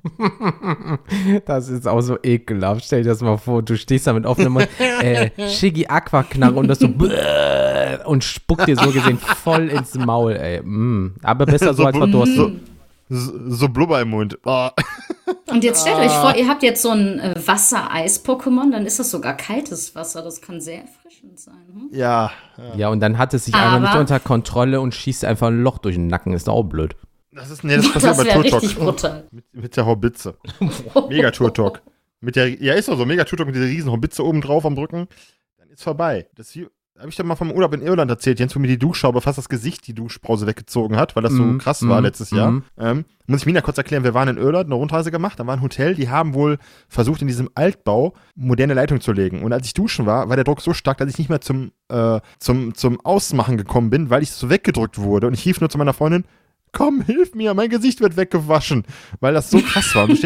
<laughs> Das ist auch so ekelhaft. Stell dir das mal vor, du stehst da mit offenem Mund, äh, Shiggy Aquaknarre und das so <laughs> <laughs> und spuckt dir so gesehen voll ins Maul, ey. Mm. Aber besser so als verdurstet so Blubber im Mund. Oh. Und jetzt stellt euch vor, ihr habt jetzt so ein äh, Wassereis-Pokémon, dann ist das sogar kaltes Wasser. Das kann sehr erfrischend sein. Hm? Ja, ja. Ja, und dann hat es sich Aber einfach nicht unter Kontrolle und schießt einfach ein Loch durch den Nacken. Ist auch blöd. Das ist, nee, das <laughs> passiert das bei Turtok. Mit, mit der Hobbitze. <laughs> Mega Turtok. Mit der, ja, ist doch so, Mega Turtok mit dieser riesen Hobbitze oben drauf am Rücken. Dann ist vorbei. Das wie, habe ich dann mal vom Urlaub in Irland erzählt, Jens, wo mir die Duschschraube fast das Gesicht die Duschbrause weggezogen hat, weil das so mm, krass mm, war letztes mm. Jahr. Mhm. Ähm, muss ich Mina kurz erklären, wir waren in Irland, eine Rundreise gemacht, da war ein Hotel, die haben wohl versucht, in diesem Altbau moderne Leitung zu legen. Und als ich duschen war, war der Druck so stark, dass ich nicht mehr zum, äh, zum, zum Ausmachen gekommen bin, weil ich so weggedrückt wurde. Und ich rief nur zu meiner Freundin, komm, hilf mir, mein Gesicht wird weggewaschen, weil das so krass war. <laughs>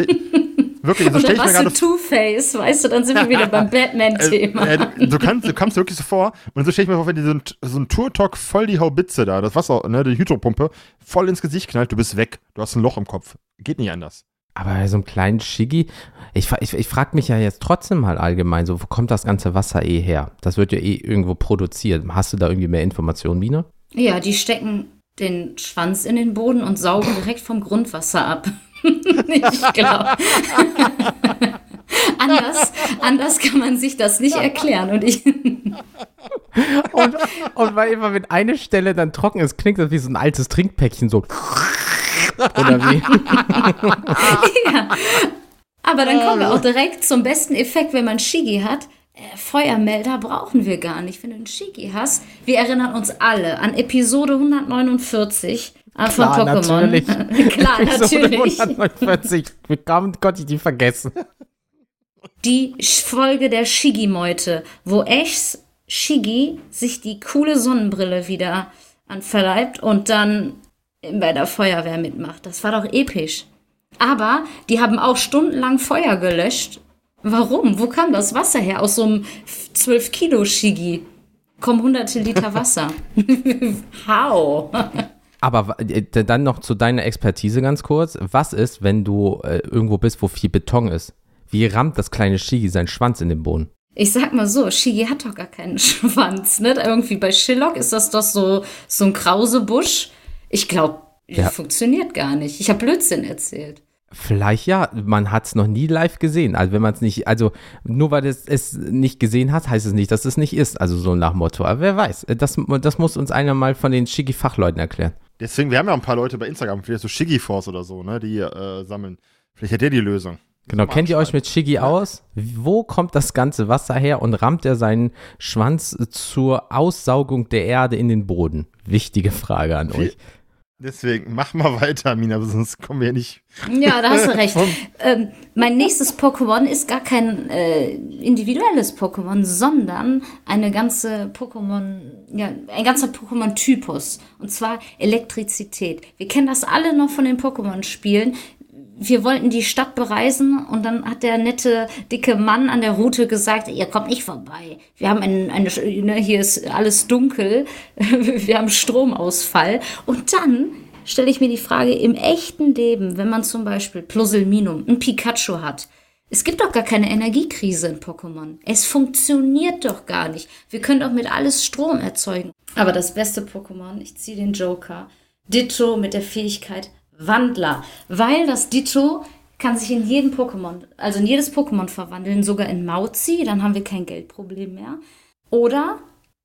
Wirklich, so stelle ich mir gerade. Two-Face, weißt du, dann sind wir wieder beim Batman-Thema. <laughs> Äh, äh, du, kannst, du kommst wirklich so vor und so stelle ich mir vor, wenn dir so ein, so ein Tour-Talk voll die Haubitze da, das Wasser, ne, die Hydropumpe, voll ins Gesicht knallt, du bist weg. Du hast ein Loch im Kopf. Geht nicht anders. Aber bei so einem kleinen Schiggi, ich, ich, ich frage mich ja jetzt trotzdem mal allgemein, so, wo kommt das ganze Wasser eh her? Das wird ja eh irgendwo produziert. Hast du da irgendwie mehr Informationen, Mine? Ja, die stecken den Schwanz in den Boden und saugen direkt vom Grundwasser ab. <laughs> ich glaube. <laughs> anders, anders kann man sich das nicht erklären. Und ich. <laughs> und, und weil immer, wenn eine Stelle dann trocken ist, klingt das wie so ein altes Trinkpäckchen so. Oder wie? ja. Aber dann kommen wir auch direkt zum besten Effekt, wenn man Shigi hat. Äh, Feuermelder brauchen wir gar nicht, wenn du einen Shigi hast. Wir erinnern uns alle an Episode 149 Ah, von Klar, Pokémon. Natürlich. <laughs> Klar, natürlich. 149. Wie konnte ich die vergessen? Die Folge der Shigi-Meute, wo Echs Shigi sich die coole Sonnenbrille wieder anverleibt und dann bei der Feuerwehr mitmacht. Das war doch episch. Aber die haben auch stundenlang Feuer gelöscht. Warum? Wo kam das Wasser her? Aus so einem 12 Kilo Shigi. Kommen hunderte Liter Wasser. <laughs> How? Aber äh, dann noch zu deiner Expertise ganz kurz. Was ist, wenn du äh, irgendwo bist, wo viel Beton ist? Wie rammt das kleine Shigi seinen Schwanz in den Boden? Ich sag mal so, Shigi hat doch gar keinen <laughs> Schwanz, ne? Irgendwie bei Shillock ist das doch so, so ein Krausebusch. Ich glaube, ja. funktioniert gar nicht. Ich habe Blödsinn erzählt. Vielleicht ja, man hat es noch nie live gesehen. Also wenn man es nicht, also nur weil es es nicht gesehen hat, heißt es nicht, dass es nicht ist. Also so nach Motto. Aber wer weiß, das, das muss uns einer mal von den Shiggy-Fachleuten erklären. Deswegen, wir haben ja ein paar Leute bei Instagram, vielleicht so Shiggy-Force oder so, ne, die äh, sammeln. Vielleicht hat der die Lösung. Genau, kennt ihr euch mit Shiggy aus? Wo kommt das ganze Wasser her und rammt er seinen Schwanz zur Aussaugung der Erde in den Boden? Wichtige Frage an euch. Deswegen, mach mal weiter, Mina, sonst kommen wir nicht. Ja, da hast du <laughs> recht. ähm, mein nächstes Pokémon ist gar kein äh, individuelles Pokémon, sondern eine ganze Pokémon, ja, ein ganzer Pokémon-Typus. Und zwar Elektrizität. Wir kennen das alle noch von den Pokémon-Spielen wir wollten die Stadt bereisen und dann hat der nette, dicke Mann an der Route gesagt, ihr kommt nicht vorbei. Wir haben eine, eine ne, hier ist alles dunkel, <laughs> wir haben Stromausfall. Und dann stelle ich mir die Frage, im echten Leben, wenn man zum Beispiel Pluselminum, ein Pikachu hat, es gibt doch gar keine Energiekrise in Pokémon. Es funktioniert doch gar nicht. Wir können doch mit alles Strom erzeugen. Aber das beste Pokémon, ich ziehe den Joker, Ditto mit der Fähigkeit Wandler, weil das Ditto kann sich in jeden Pokémon, also in jedes Pokémon verwandeln, sogar in Mauzi, dann haben wir kein Geldproblem mehr. Oder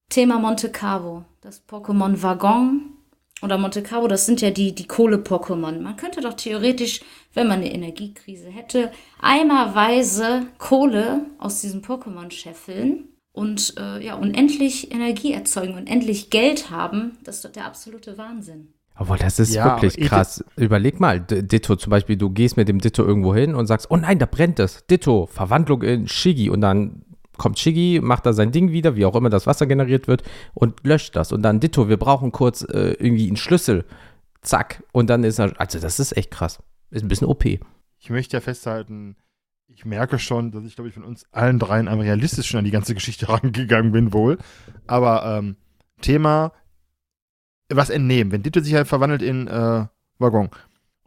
Thema Monte Carlo, das Pokémon Waggon oder Monte Carlo, das sind ja die, die Kohle-Pokémon. Man könnte doch theoretisch, wenn man eine Energiekrise hätte, eimerweise Kohle aus diesem Pokémon scheffeln und äh, ja, unendlich Energie erzeugen, und endlich Geld haben. Das ist doch der absolute Wahnsinn. Aber das ist ja, wirklich krass. Überleg mal, Ditto zum Beispiel, du gehst mit dem Ditto irgendwo hin und sagst, oh nein, da brennt es. Ditto, Verwandlung in Shigi. Und dann kommt Shigi, macht da sein Ding wieder, wie auch immer das Wasser generiert wird, und löscht das. Und dann Ditto, wir brauchen kurz äh, irgendwie einen Schlüssel. Zack. Und dann ist er, also das ist echt krass. Ist ein bisschen OP. Ich möchte ja festhalten, ich merke schon, dass ich, glaube ich, von uns allen dreien am realistisch an die ganze Geschichte <laughs> rangegangen bin, wohl. Aber ähm, Thema was entnehmen. Wenn Ditto sich halt verwandelt in äh, Waggon.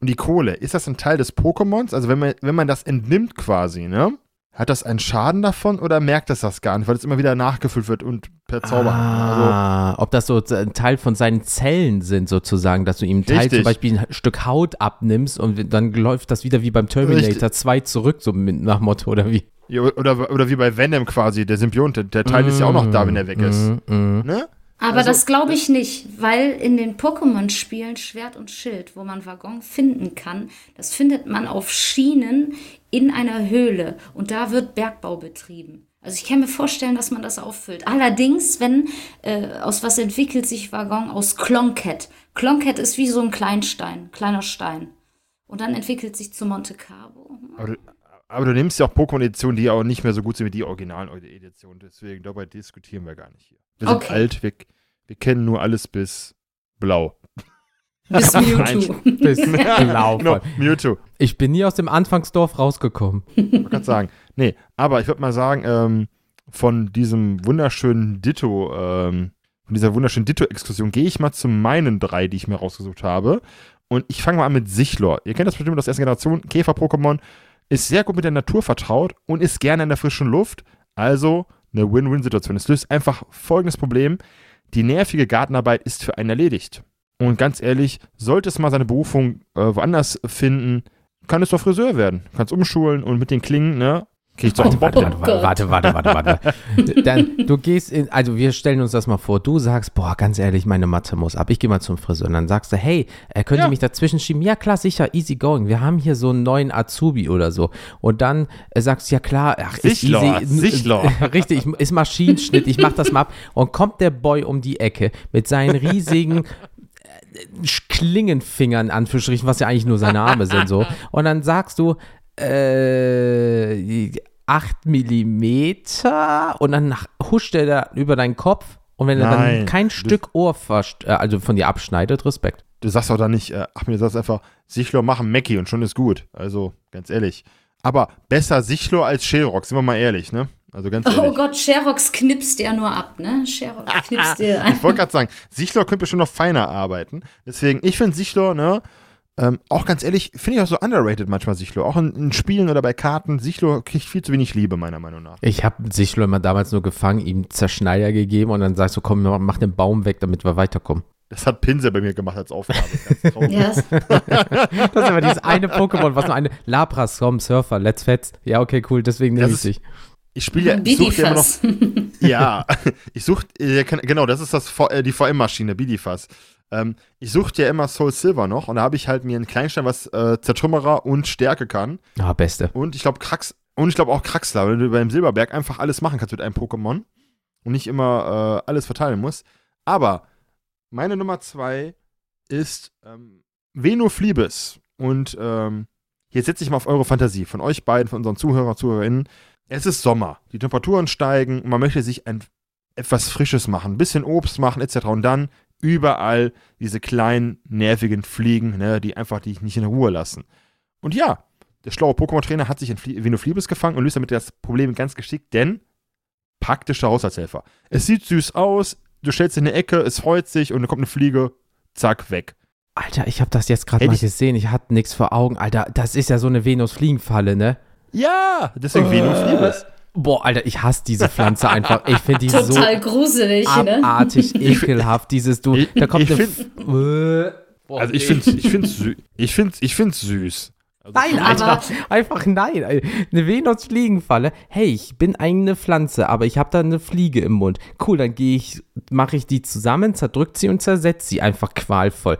Und die Kohle, ist das ein Teil des Pokémons? Also wenn man, wenn man das entnimmt quasi, ne? Hat das einen Schaden davon oder merkt es das gar nicht, weil es immer wieder nachgefüllt wird und per Zauber? Ah, also, ob das so ein Teil von seinen Zellen sind, sozusagen, dass du ihm Teil zum Beispiel ein Stück Haut abnimmst und dann läuft das wieder wie beim Terminator richtig. 2 zurück, so mit, nach Motto oder wie? Ja, oder, oder wie bei Venom quasi, der Symbiont, der Teil mm, ist ja auch noch da, wenn er weg ist. Mm, mm. Ne? Aber also, das glaube ich nicht, weil in den Pokémon-Spielen Schwert und Schild, wo man Waggon finden kann, das findet man auf Schienen in einer Höhle und da wird Bergbau betrieben. Also ich kann mir vorstellen, dass man das auffüllt. Allerdings, wenn äh, aus was entwickelt sich Waggon? Aus Klonket. Klonket ist wie so ein Kleinstein, kleiner Stein. Und dann entwickelt sich zu Monte Carlo. Aber du, aber du nimmst ja auch Pokémon-Editionen, die auch nicht mehr so gut sind wie die originalen Editionen. Deswegen darüber diskutieren wir gar nicht hier. Wir sind okay. alt, wir, wir kennen nur alles bis blau. Bis <laughs> Mewtwo. bis <laughs> blau. Genau, Mewtwo. Ich bin nie aus dem Anfangsdorf rausgekommen. Ich kann sagen. Nee, aber ich würde mal sagen, ähm, von diesem wunderschönen Ditto, ähm, von dieser wunderschönen Ditto-Exkursion gehe ich mal zu meinen drei, die ich mir rausgesucht habe. Und ich fange mal an mit Sichlor. Ihr kennt das bestimmt aus der ersten Generation. Käfer-Pokémon ist sehr gut mit der Natur vertraut und ist gerne in der frischen Luft. Also eine Win-Win-Situation. Es löst einfach folgendes Problem. Die nervige Gartenarbeit ist für einen erledigt. Und ganz ehrlich, sollte es mal seine Berufung äh, woanders finden, kann es doch Friseur werden. Kannst umschulen und mit den Klingen, ne, Kriegst du warte, warte, warte, warte, warte, warte, warte. Dann, du gehst in, also wir stellen uns das mal vor, du sagst, boah, ganz ehrlich, meine Matte muss ab, ich gehe mal zum Friseur. Und dann sagst du, hey, er könnte ja. mich dazwischen schieben. Ja, klar, sicher, easy going. Wir haben hier so einen neuen Azubi oder so. Und dann äh, sagst du, ja klar, ach, ist easy. Sichler. <laughs> Richtig, ist Maschinenschnitt, ich mach das mal ab. Und kommt der Boy um die Ecke mit seinen riesigen äh, Klingenfingern, Anführungsstrichen, was ja eigentlich nur seine Arme sind, so. Und dann sagst du, äh, 8 Millimeter und dann huscht er da über deinen Kopf und wenn er dann Nein. kein Stück Ohr äh, also von dir abschneidet, Respekt. Du sagst auch da nicht, äh, ach mir sagst einfach, Sichlor machen Mackie und schon ist gut. Also, ganz ehrlich. Aber besser Sichlor als Sherrock, sind wir mal ehrlich, ne? Also ganz ehrlich. Oh Gott, Sherox knipst ja nur ab, ne? Sherox <laughs> knipst dir Ich wollte gerade sagen, Sichlor könnte schon noch feiner arbeiten. Deswegen, ich finde Sichlor, ne, ähm, auch ganz ehrlich, finde ich auch so underrated manchmal Sichlor. Auch in, in Spielen oder bei Karten, Sichlor kriegt viel zu wenig Liebe, meiner Meinung nach. Ich habe Sichlor immer damals nur gefangen, ihm Zerschneider gegeben und dann sagst du, komm, mach den Baum weg, damit wir weiterkommen. Das hat Pinsel bei mir gemacht als Aufgabe. <laughs> Ja, das- <laughs> Das ist aber dieses eine Pokémon, was nur eine Lapras vom Surfer, let's fetz. Ja, okay, cool, deswegen nehme ich dich. Ich spiele ja, ich suche ja immer noch. <laughs> Ja, ich suche, äh, genau, das ist das, V- äh, die VM-Maschine, Bidifas. Ähm, ich suchte ja immer Soul Silver noch und da habe ich halt mir einen Kleinstein, was äh, Zertrümmerer und Stärke kann. Ah, beste. Und ich glaube Krax und ich glaube auch Kraxler, weil du beim Silberberg einfach alles machen kannst mit einem Pokémon und nicht immer äh, alles verteilen musst. Aber meine Nummer zwei ist ähm, Venofliebes. Und ähm, jetzt setze ich mal auf eure Fantasie von euch beiden, von unseren Zuhörern, Zuhörerinnen. Es ist Sommer, die Temperaturen steigen man möchte sich ein, etwas Frisches machen, ein bisschen Obst machen etc. Und dann überall diese kleinen, nervigen Fliegen, ne, die einfach dich nicht in Ruhe lassen. Und ja, der schlaue Pokémon-Trainer hat sich in Flie Venofliebes gefangen und löst damit das Problem ganz geschickt, denn praktischer Haushaltshelfer. Es sieht süß aus, du stellst in eine Ecke, es freut sich und dann kommt eine Fliege, zack, weg. Alter, ich habe das jetzt gerade mal ich- gesehen, ich hatte nichts vor Augen. Alter, das ist ja so eine Venus-Fliegenfalle, ne? Ja, deswegen Venofliebes. Boah, Alter, ich hasse diese Pflanze einfach. Ich finde die so Total gruselig, ne? abartig, <laughs> ekelhaft. Dieses du, Ich- da kommt ich eine. find- F- Boah, Also ich finde ich find's sü ich find's, ich find's süß. Also Nein, Aber- Alter, einfach nein. Eine Venus-Fliegenfalle. Hey, ich bin eine Pflanze, aber ich habe da eine Fliege im Mund. Cool, dann gehe ich, mache ich die zusammen, zerdrückt sie und zersetzt sie einfach qualvoll.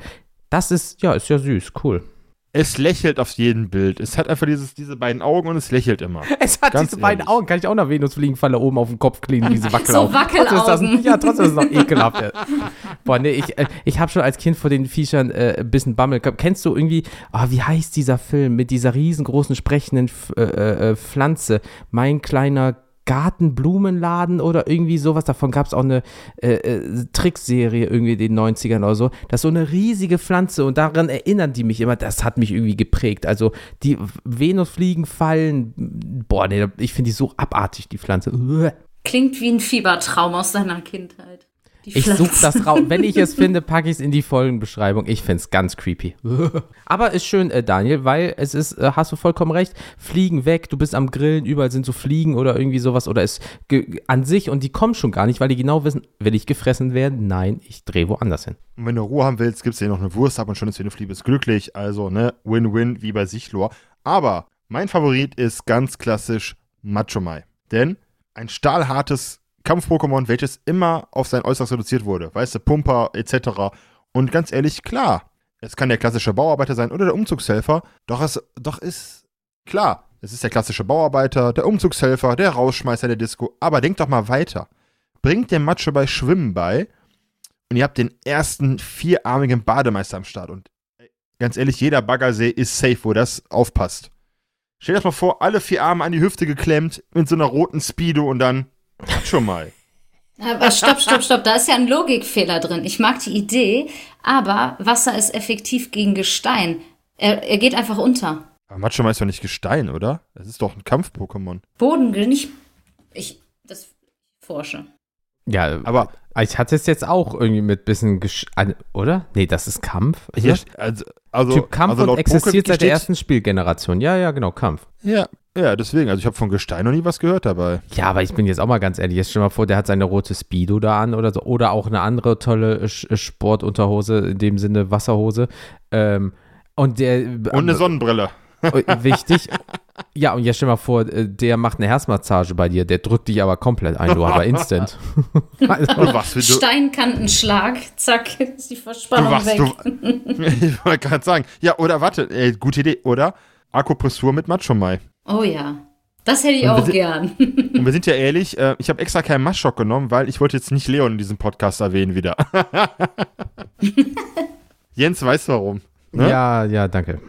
Das ist, ja, ist ja süß, cool. Es lächelt auf jedem Bild. Es hat einfach dieses, diese beiden Augen und es lächelt immer. <laughs> Es hat Ganz diese beiden ehrlich. Augen. Kann ich auch noch Venus-Fliegenfalle oben auf den Kopf kleben, diese <laughs> Wackelaugen. Wackelaugen. Trotzdem ist das, ja, trotzdem ist das noch <laughs> ekelhaft. Boah, nee, ich, äh, ich habe schon als Kind vor den Viechern äh, ein bisschen Bammel gehabt. Kennst du irgendwie, ah, wie heißt dieser Film mit dieser riesengroßen sprechenden F äh, äh, Pflanze? Mein kleiner Gartenblumenladen oder irgendwie sowas. Davon gab es auch eine äh, äh, Trickserie irgendwie in den 90ern oder so. Das ist so eine riesige Pflanze und daran erinnern die mich immer. Das hat mich irgendwie geprägt. Also die Venusfliegenfallen, boah, nee, ich finde die so abartig, die Pflanze. Klingt wie ein Fiebertraum aus deiner Kindheit. Die Ich suche das raus. Wenn ich es <laughs> finde, packe ich es in die Folgenbeschreibung. Ich finde es ganz creepy. <laughs> Aber ist schön, äh, Daniel, weil es ist, äh, hast du vollkommen recht, Fliegen weg, du bist am Grillen, überall sind so Fliegen oder irgendwie sowas oder ist ge- an sich und die kommen schon gar nicht, weil die genau wissen, will ich gefressen werden? Nein, ich drehe woanders hin. Und wenn du Ruhe haben willst, gibt's dir noch eine Wurst ab und schon ist Venofliebes glücklich. Also, ne, Win-Win wie bei Sichlor. Aber mein Favorit ist ganz klassisch Machomai. Denn ein stahlhartes Kampf-Pokémon, welches immer auf sein Äußeres reduziert wurde. Weißt du, Pumper etc. Und ganz ehrlich, klar, es kann der klassische Bauarbeiter sein oder der Umzugshelfer, doch es doch ist klar, es ist der klassische Bauarbeiter, der Umzugshelfer, der Rausschmeißer der Disco. Aber denkt doch mal weiter. Bringt dem Macho bei Schwimmen bei und ihr habt den ersten vierarmigen Bademeister am Start. Und ganz ehrlich, jeder Baggersee ist safe, wo das aufpasst. Stell dir das mal vor, alle vier Arme an die Hüfte geklemmt mit so einer roten Speedo und dann schon mal. Aber stopp, stopp, stopp, da ist ja ein Logikfehler drin. Ich mag die Idee, aber Wasser ist effektiv gegen Gestein. Er, er geht einfach unter. Aber Macho ist doch nicht Gestein, oder? Das ist doch ein Kampf-Pokémon. Boden, nicht. Ich. Das forsche. Ja, Aber ich hatte es jetzt auch irgendwie mit bisschen, Gesch oder? Nee, das ist Kampf. hier, Oder? also, also, Typ Kampf also und existiert seit der ersten Spielgeneration. Ja, ja, genau, Kampf. Ja, ja, deswegen. Also ich habe von Gestein noch nie was gehört dabei. Ja, aber ich bin jetzt auch mal ganz ehrlich. Jetzt stell mal vor, der hat seine rote Speedo da an oder so. Oder auch eine andere tolle Sch- Sportunterhose, in dem Sinne Wasserhose. Ähm, und der. Und eine Sonnenbrille. Äh, Wichtig. <laughs> Ja, und jetzt stell mal vor, äh, der macht eine Herzmassage bei dir. Der drückt dich aber komplett ein, du <laughs> aber instant. also, was du. Steinkantenschlag, zack, ist die Du Verspannung was, weg. du. <laughs> ich wollte gerade sagen. Ja, oder warte, ey, gute Idee. Oder Akupressur mit Macho Mai. Oh ja. Das hätte ich auch sind- gern. <laughs> Und wir sind ja ehrlich, äh, ich habe extra keinen Maschok genommen, weil ich wollte jetzt nicht Leon in diesem Podcast erwähnen wieder. Jens weiß warum. Ne? Ja, ja, danke.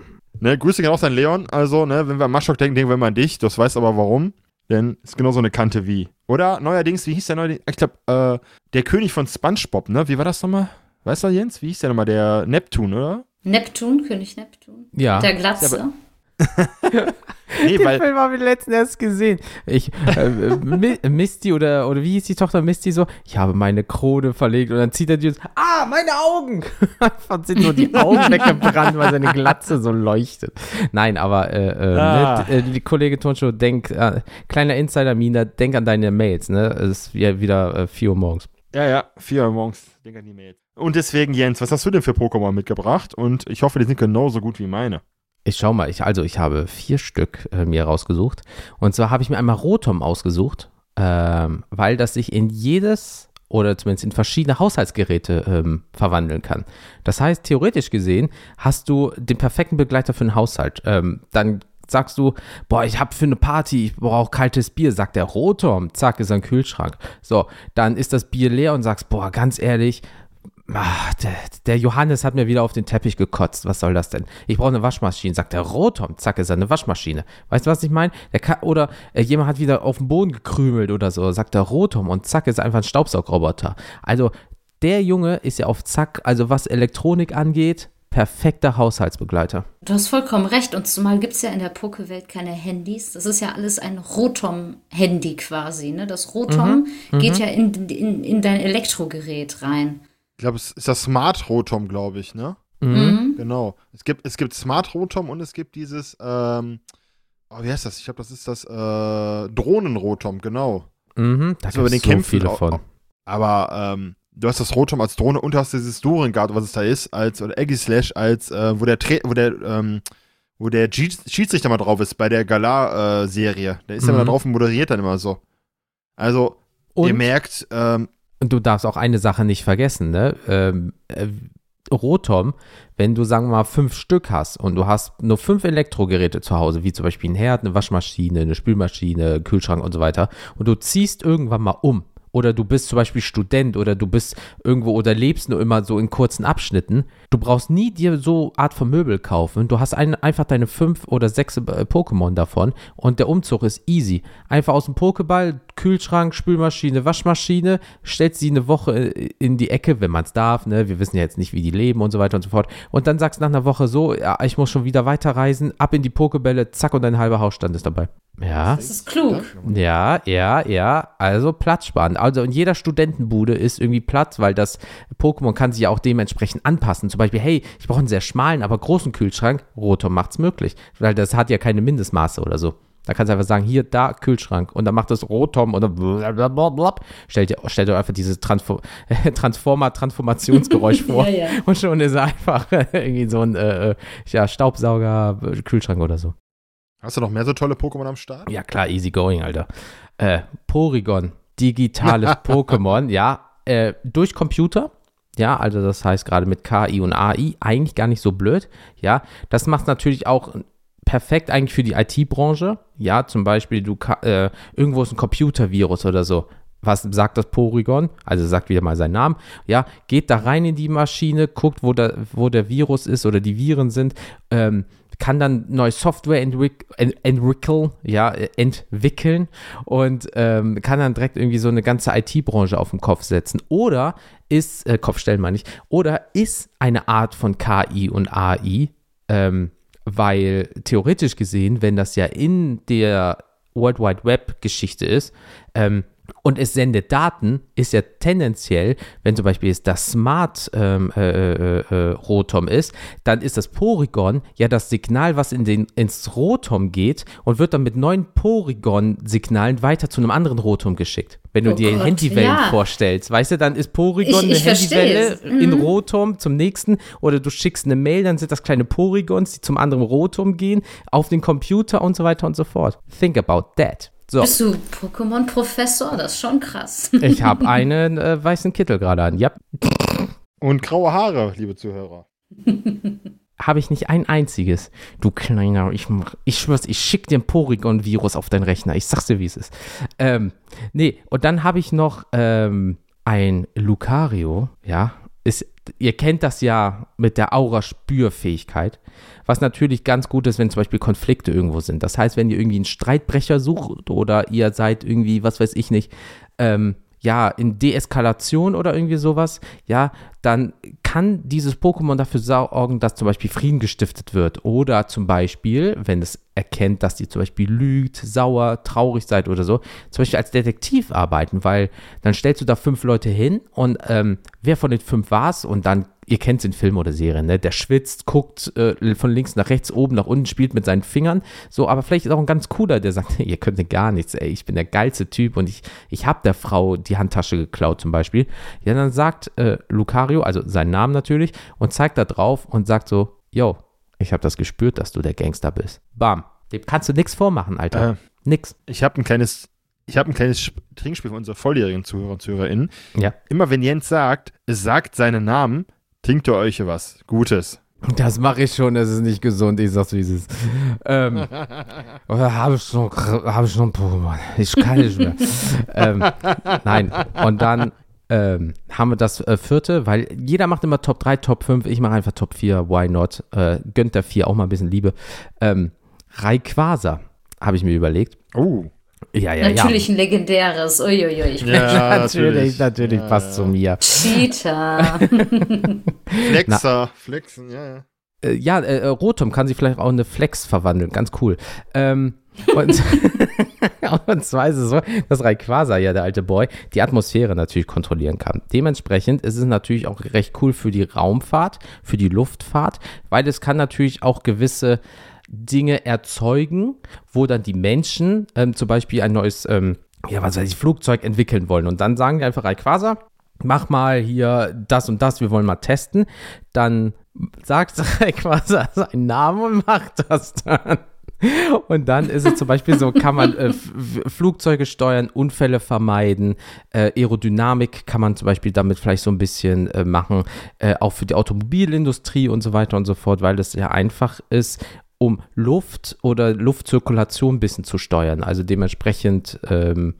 Ne, Grüße gehen auch an Leon. Also, ne, wenn wir an Maschok denken, denken wir immer an dich. Das weiß aber warum. Denn ist genauso eine Kante wie. Oder neuerdings, wie hieß der neue? Ich glaube, äh, der König von SpongeBob, ne? Wie war das nochmal? Weißt du, Jens? Wie hieß der nochmal? Der Neptun, oder? Neptun, König Neptun. Ja. Der Glatze. <laughs> <laughs> <laughs> Nee, Den weil. Film haben wir letztens erst gesehen. Ich, äh, Mi- Misty oder, oder wie hieß die Tochter Misty so? Ich habe meine Krone verlegt und dann zieht er die und ah, meine Augen! <laughs> Einfach sind nur die Augen weggebrannt, weil seine Glatze so leuchtet. Nein, aber äh, äh, Ah. ne, die Kollege Tonschow, denk, äh, kleiner Insider Mina, denk an deine Mails, ne? Es ist ja wieder äh, 4 Uhr morgens. Ja, ja, 4 Uhr morgens. Denk an die Mail. Und deswegen, Jens, was hast du denn für Pokémon mitgebracht? Und ich hoffe, die sind genauso gut wie meine. Ich schau mal, ich, also ich habe vier Stück äh, mir rausgesucht. Und zwar habe ich mir einmal Rotom ausgesucht, ähm, weil das sich in jedes oder zumindest in verschiedene Haushaltsgeräte ähm, verwandeln kann. Das heißt, theoretisch gesehen hast du den perfekten Begleiter für einen Haushalt. Ähm, dann sagst du, boah, ich habe für eine Party, ich brauche kaltes Bier, sagt der Rotom, zack, ist ein Kühlschrank. So, dann ist das Bier leer und sagst, boah, ganz ehrlich, Ah, der, der Johannes hat mir wieder auf den Teppich gekotzt. Was soll das denn? Ich brauche eine Waschmaschine. Sagt der Rotom. Zack, ist eine Waschmaschine. Weißt du, was ich meine? Oder äh, jemand hat wieder auf den Boden gekrümelt oder so. Sagt der Rotom und zack, ist einfach ein Staubsaugroboter. Also, der Junge ist ja auf Zack, also was Elektronik angeht, perfekter Haushaltsbegleiter. Du hast vollkommen recht. Und zumal gibt es ja in der Poké-Welt keine Handys. Das ist ja alles ein Rotom-Handy quasi. Ne? Das Rotom geht ja in, in, in dein Elektrogerät rein. Ich glaube, es ist das Smart Rotom, glaube ich, ne? Mhm. Genau. Es gibt, es gibt Smart Rotom und es gibt dieses, ähm, oh, wie heißt das? Ich glaube, das ist das äh, Drohnen-Rotom, genau. Mhm, da gibt den so Kämpfen viele auch- von. Aber ähm, du hast das Rotom als Drohne und du hast dieses Durengard, was es da ist, als, oder Eggy Slash, als, äh, wo der, Tra wo der, ähm, wo der G Schiedsrichter mal drauf ist bei der Galar-Serie. der ist ja Mhm. mal drauf und moderiert dann immer so. Also, ihr Und merkt, ähm, Und du darfst auch eine Sache nicht vergessen, ne? Ähm, äh, Rotom, wenn du, sagen wir mal, fünf Stück hast und du hast nur fünf Elektrogeräte zu Hause, wie zum Beispiel ein Herd, eine Waschmaschine, eine Spülmaschine, Kühlschrank und so weiter, und du ziehst irgendwann mal um, oder du bist zum Beispiel Student oder du bist irgendwo oder lebst nur immer so in kurzen Abschnitten, du brauchst nie dir so Art von Möbel kaufen. Du hast ein, einfach deine fünf oder sechs äh, Pokémon davon und der Umzug ist easy. Einfach aus dem Pokéball, Kühlschrank, Spülmaschine, Waschmaschine, stellst sie eine Woche äh, in die Ecke, wenn man es darf. Ne? Wir wissen ja jetzt nicht, wie die leben und so weiter und so fort. Und dann sagst du nach einer Woche so, ja, ich muss schon wieder weiterreisen, ab in die Pokebälle, zack und dein halber Hausstand ist dabei. Ja. Das ist klug. Ja, ja, ja, also Platz sparen. Also in jeder Studentenbude ist irgendwie Platz, weil das Pokémon kann sich ja auch dementsprechend anpassen. Zum Beispiel, hey, ich brauche einen sehr schmalen, aber großen Kühlschrank. Rotom macht's möglich, weil das hat ja keine Mindestmaße oder so. Da kannst du einfach sagen, hier, da, Kühlschrank. Und dann macht das Rotom und dann blablabla. Stellt dir, stellt dir einfach dieses Transfor <laughs> Transformer-Transformationsgeräusch <laughs> vor. Ja, ja. Und schon ist er einfach <laughs> irgendwie so ein äh, äh, ja, Staubsauger-Kühlschrank oder so. hast du noch mehr so tolle Pokémon am Start? Ja, klar, easy going, Alter. Äh, Porygon, digitales Pokémon, ja, äh, durch Computer. Ja, also das heißt gerade mit KI und AI eigentlich gar nicht so blöd. Ja, das macht natürlich auch perfekt eigentlich für die IT-Branche. Ja, zum Beispiel, du äh, irgendwo ist ein Computervirus oder so. Was sagt das Porygon? Also sagt wieder mal seinen Namen. Ja, geht da rein in die Maschine, guckt, wo der, wo der Virus ist oder die Viren sind, ähm, kann dann neue Software entwick ent entwickeln, ja, äh, entwickeln und ähm, kann dann direkt irgendwie so eine ganze IT-Branche auf den Kopf setzen. Oder ist, äh, Kopfstellen meine ich, oder ist eine Art von KI und AI, ähm, weil theoretisch gesehen, wenn das ja in der World Wide Web Geschichte ist, ähm, und es sendet Daten, ist ja tendenziell, wenn zum Beispiel jetzt das Smart ähm, äh, äh, äh, Rotom ist, dann ist das Porygon ja das Signal, was in den, ins Rotom geht und wird dann mit neuen Porygon-Signalen weiter zu einem anderen Rotom geschickt. Wenn du Oh dir Gott, Handywellen ja. vorstellst, weißt du, dann ist Porygon Ich- eine ich verstehe Handywelle. Mhm. in Rotom zum nächsten oder du schickst eine Mail, dann sind das kleine Polygons, die zum anderen Rotom gehen, auf den Computer und so weiter und so fort. Think about that. So, Bist du Pokémon-Professor? Das ist schon krass. <laughs> ich habe einen äh, weißen Kittel gerade an. Ja, Und graue Haare, liebe Zuhörer. <laughs> habe ich nicht ein einziges. Du kleiner, ich, mach- ich schwör's, ich schick dir ein Porygon-Virus auf deinen Rechner. Ich sag's dir, wie es ist. Ähm, nee, und dann habe ich noch ähm, ein Lucario, ja. Ist ihr kennt das ja mit der Aura-Spürfähigkeit, was natürlich ganz gut ist, wenn zum Beispiel Konflikte irgendwo sind. Das heißt, wenn ihr irgendwie einen Streitbrecher sucht oder ihr seid irgendwie, was weiß ich nicht, ähm, ja, in Deeskalation oder irgendwie sowas, ja, dann kann dieses Pokémon dafür sorgen, dass zum Beispiel Frieden gestiftet wird. Oder zum Beispiel, wenn es erkennt, dass ihr zum Beispiel lügt, sauer, traurig seid oder so, zum Beispiel als Detektiv arbeiten, weil dann stellst du da fünf Leute hin und ähm, wer von den fünf war es und dann ihr kennt es in Filmen oder Serien, ne? Der schwitzt, guckt äh, von links nach rechts, oben nach unten, spielt mit seinen Fingern. So, aber vielleicht ist auch ein ganz cooler, der sagt, <laughs> ihr könnt ja gar nichts, ey, ich bin der geilste Typ und ich, ich habe der Frau die Handtasche geklaut zum Beispiel. Ja, dann sagt äh, Lucario, also seinen Namen natürlich, und zeigt da drauf und sagt so, yo, ich habe das gespürt, dass du der Gangster bist. Bam. Dem kannst du nichts vormachen, Alter. Äh, nix. Ich habe ein kleines ich habe ein kleines Trinkspiel für unsere volljährigen Zuhörer und Zuhörerinnen. Ja. Immer wenn Jens sagt, es sagt seinen Namen, Trinkt ihr euch was Gutes? Das mache ich schon, es ist nicht gesund, ich sag's wie es ist. Ähm, <laughs> oder habe ich schon, habe ich schon Pokémon? Ich kann nicht mehr. <laughs> ähm, nein, und dann ähm, haben wir das äh, vierte, weil jeder macht immer Top 3, Top 5, ich mache einfach Top 4, why not? Äh, gönnt der 4 auch mal ein bisschen Liebe. Ähm, Rayquaza habe ich mir überlegt. Oh. Ja, ja, natürlich ja. ein legendäres. Uiuiui. Ja, <laughs> natürlich, natürlich ja, passt zu mir. Cheater. <laughs> <laughs> Flexer, Flexen, ja, ja. Äh, ja, äh, äh, Rotom kann sich vielleicht auch in eine Flex verwandeln, ganz cool. Ähm, und, und zwar ist es so, dass Rayquaza, ja, der alte Boy, die Atmosphäre natürlich kontrollieren kann. Dementsprechend ist es natürlich auch recht cool für die Raumfahrt, für die Luftfahrt, weil es kann natürlich auch gewisse Dinge erzeugen, wo dann die Menschen ähm, zum Beispiel ein neues, ähm, ja, was weiß ich, Flugzeug entwickeln wollen. Und dann sagen die einfach Rayquaza, mach mal hier das und das, wir wollen mal testen. Dann sagt <laughs> Rayquaza <laughs> seinen Namen und macht das dann. Und dann ist es zum Beispiel so, kann man äh, Flugzeuge steuern, Unfälle vermeiden, äh, Aerodynamik kann man zum Beispiel damit vielleicht so ein bisschen äh, machen, äh, auch für die Automobilindustrie und so weiter und so fort, weil das ja einfach ist um Luft oder Luftzirkulation ein bisschen zu steuern. Also dementsprechend, ähm,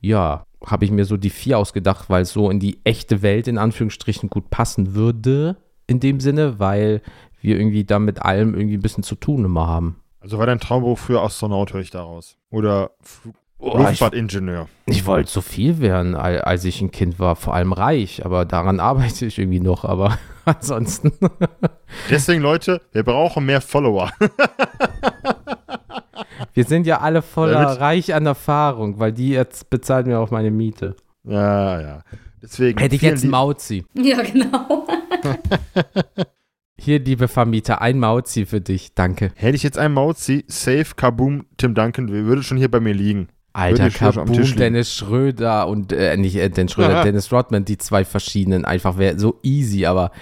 ja, habe ich mir so die vier ausgedacht, weil es so in die echte Welt in Anführungsstrichen gut passen würde, in dem Sinne, weil wir irgendwie da mit allem irgendwie ein bisschen zu tun immer haben. Also war dein Traumberuf für Astronaut, höre ich daraus. Oder Flug Oh, Luftfahrtingenieur. Ich, ich wollte so viel werden, als ich ein Kind war, vor allem reich, aber daran <laughs> arbeite ich irgendwie noch, aber ansonsten. <laughs> Deswegen, Leute, wir brauchen mehr Follower. <laughs> wir sind ja alle voller Damit reich an Erfahrung, weil die jetzt bezahlt mir auch meine Miete. Ja, ja. Deswegen. Hätte ich jetzt Mauzi. Ja, genau. <laughs> Hier, liebe Vermieter, ein Mauzi für dich, danke. Hätte ich jetzt ein Mauzi, safe, Kaboom, Tim Duncan, würde schon hier bei mir liegen. Alter, Kaboom, Dennis Schröder und, äh, nicht äh, Dennis Schröder, Dennis Rodman, die zwei verschiedenen, einfach wäre so easy, aber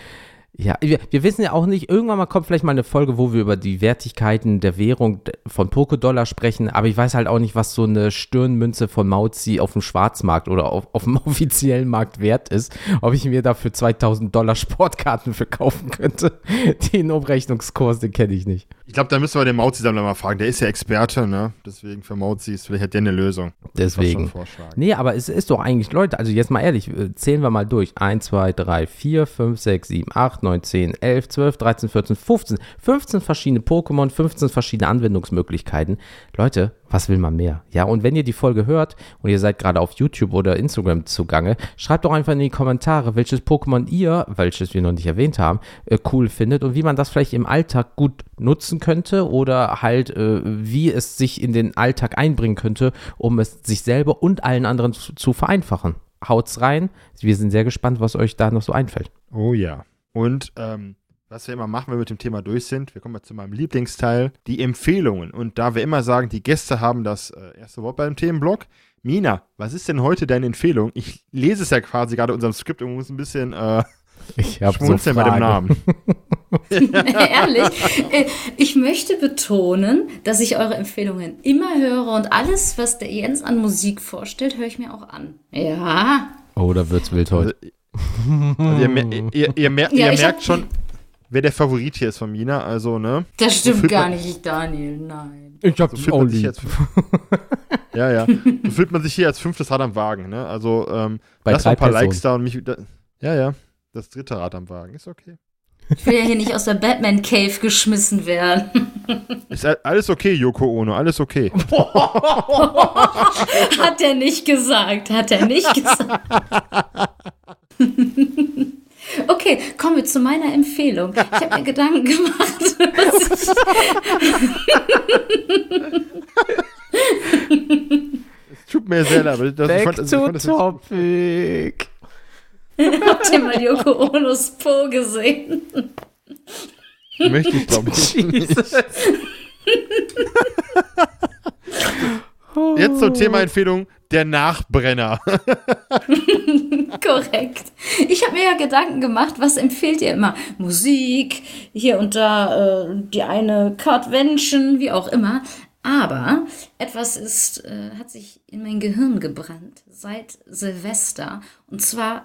ja, wir, wir, wissen ja auch nicht, irgendwann mal kommt vielleicht mal eine Folge, wo wir über die Wertigkeiten der Währung von Pokédollar sprechen, aber ich weiß halt auch nicht, was so eine Stirnmünze von Mauzi auf dem Schwarzmarkt oder auf, auf dem <laughs> offiziellen Markt wert ist, ob ich mir dafür 2000 Dollar Sportkarten verkaufen könnte. <laughs> Den Umrechnungskurs, den kenne ich nicht. Ich glaube, da müssen wir den Mauzi-Sammler mal fragen. Der ist ja Experte, ne? Deswegen für Mauzi ist vielleicht hat der eine Lösung. Deswegen. Nee, aber es ist doch eigentlich, Leute, also jetzt mal ehrlich, äh, zählen wir mal durch. 1, 2, 3, 4, 5, 6, 7, 8, 9, 10, 11, 12, 13, 14, 15. 15 verschiedene Pokémon, 15 verschiedene Anwendungsmöglichkeiten. Leute, was will man mehr? Ja, und wenn ihr die Folge hört und ihr seid gerade auf YouTube oder Instagram zugange, schreibt doch einfach in die Kommentare, welches Pokémon ihr, welches wir noch nicht erwähnt haben, äh, cool findet und wie man das vielleicht im Alltag gut nutzen könnte oder halt, äh, wie es sich in den Alltag einbringen könnte, um es sich selber und allen anderen zu, zu vereinfachen. Haut's rein. Wir sind sehr gespannt, was euch da noch so einfällt. Oh ja. Und ähm, was wir immer machen, wenn wir mit dem Thema durch sind, wir kommen jetzt zu meinem Lieblingsteil, die Empfehlungen. Und da wir immer sagen, die Gäste haben das äh, erste Wort beim Themenblock. Mina, was ist denn heute deine Empfehlung? Ich lese es ja quasi gerade in unserem Skript und muss ein bisschen äh, ich schmunzeln so bei dem Namen. <laughs> <laughs> Ehrlich, äh, ich möchte betonen, dass ich eure Empfehlungen immer höre und alles, was der Jens an Musik vorstellt, höre ich mir auch an. Ja. Oh, da wird's wild heute. Also, also ihr, ihr, ihr, mer ja, ihr merkt schon, wer der Favorit hier ist von Mina, also, ne? Das stimmt so gar nicht, Daniel, nein. Ich hab so auch lieb. ja, ja. So fühlt man sich hier als fünftes Rad am Wagen, ne? Also, ähm, Bei lass ein paar Personen. Likes da und mich. Da, ja, ja. das dritte Rad am Wagen. Ist okay. Ich will ja hier nicht aus der Batman Cave geschmissen werden. Ist alles okay, Yoko Ono, alles okay. <laughs> hat er nicht gesagt, hat er nicht gesagt. <laughs> Okay, kommen wir zu meiner Empfehlung. Ich habe mir Gedanken gemacht. <laughs> es tut mir sehr leid, aber das, Back ich fand, also, to ich fand, topic. <laughs> Habt ihr mal Yoko Onos Po gesehen? möchte ich, glaube ich. nicht. Jetzt zum Thema Empfehlung, der Nachbrenner. <laughs> Korrekt. Ich habe mir ja Gedanken gemacht, was empfehlt ihr immer? Musik, hier und da äh, die eine Cardvention, wie auch immer. Aber etwas ist, äh, hat sich in mein Gehirn gebrannt seit Silvester. Und zwar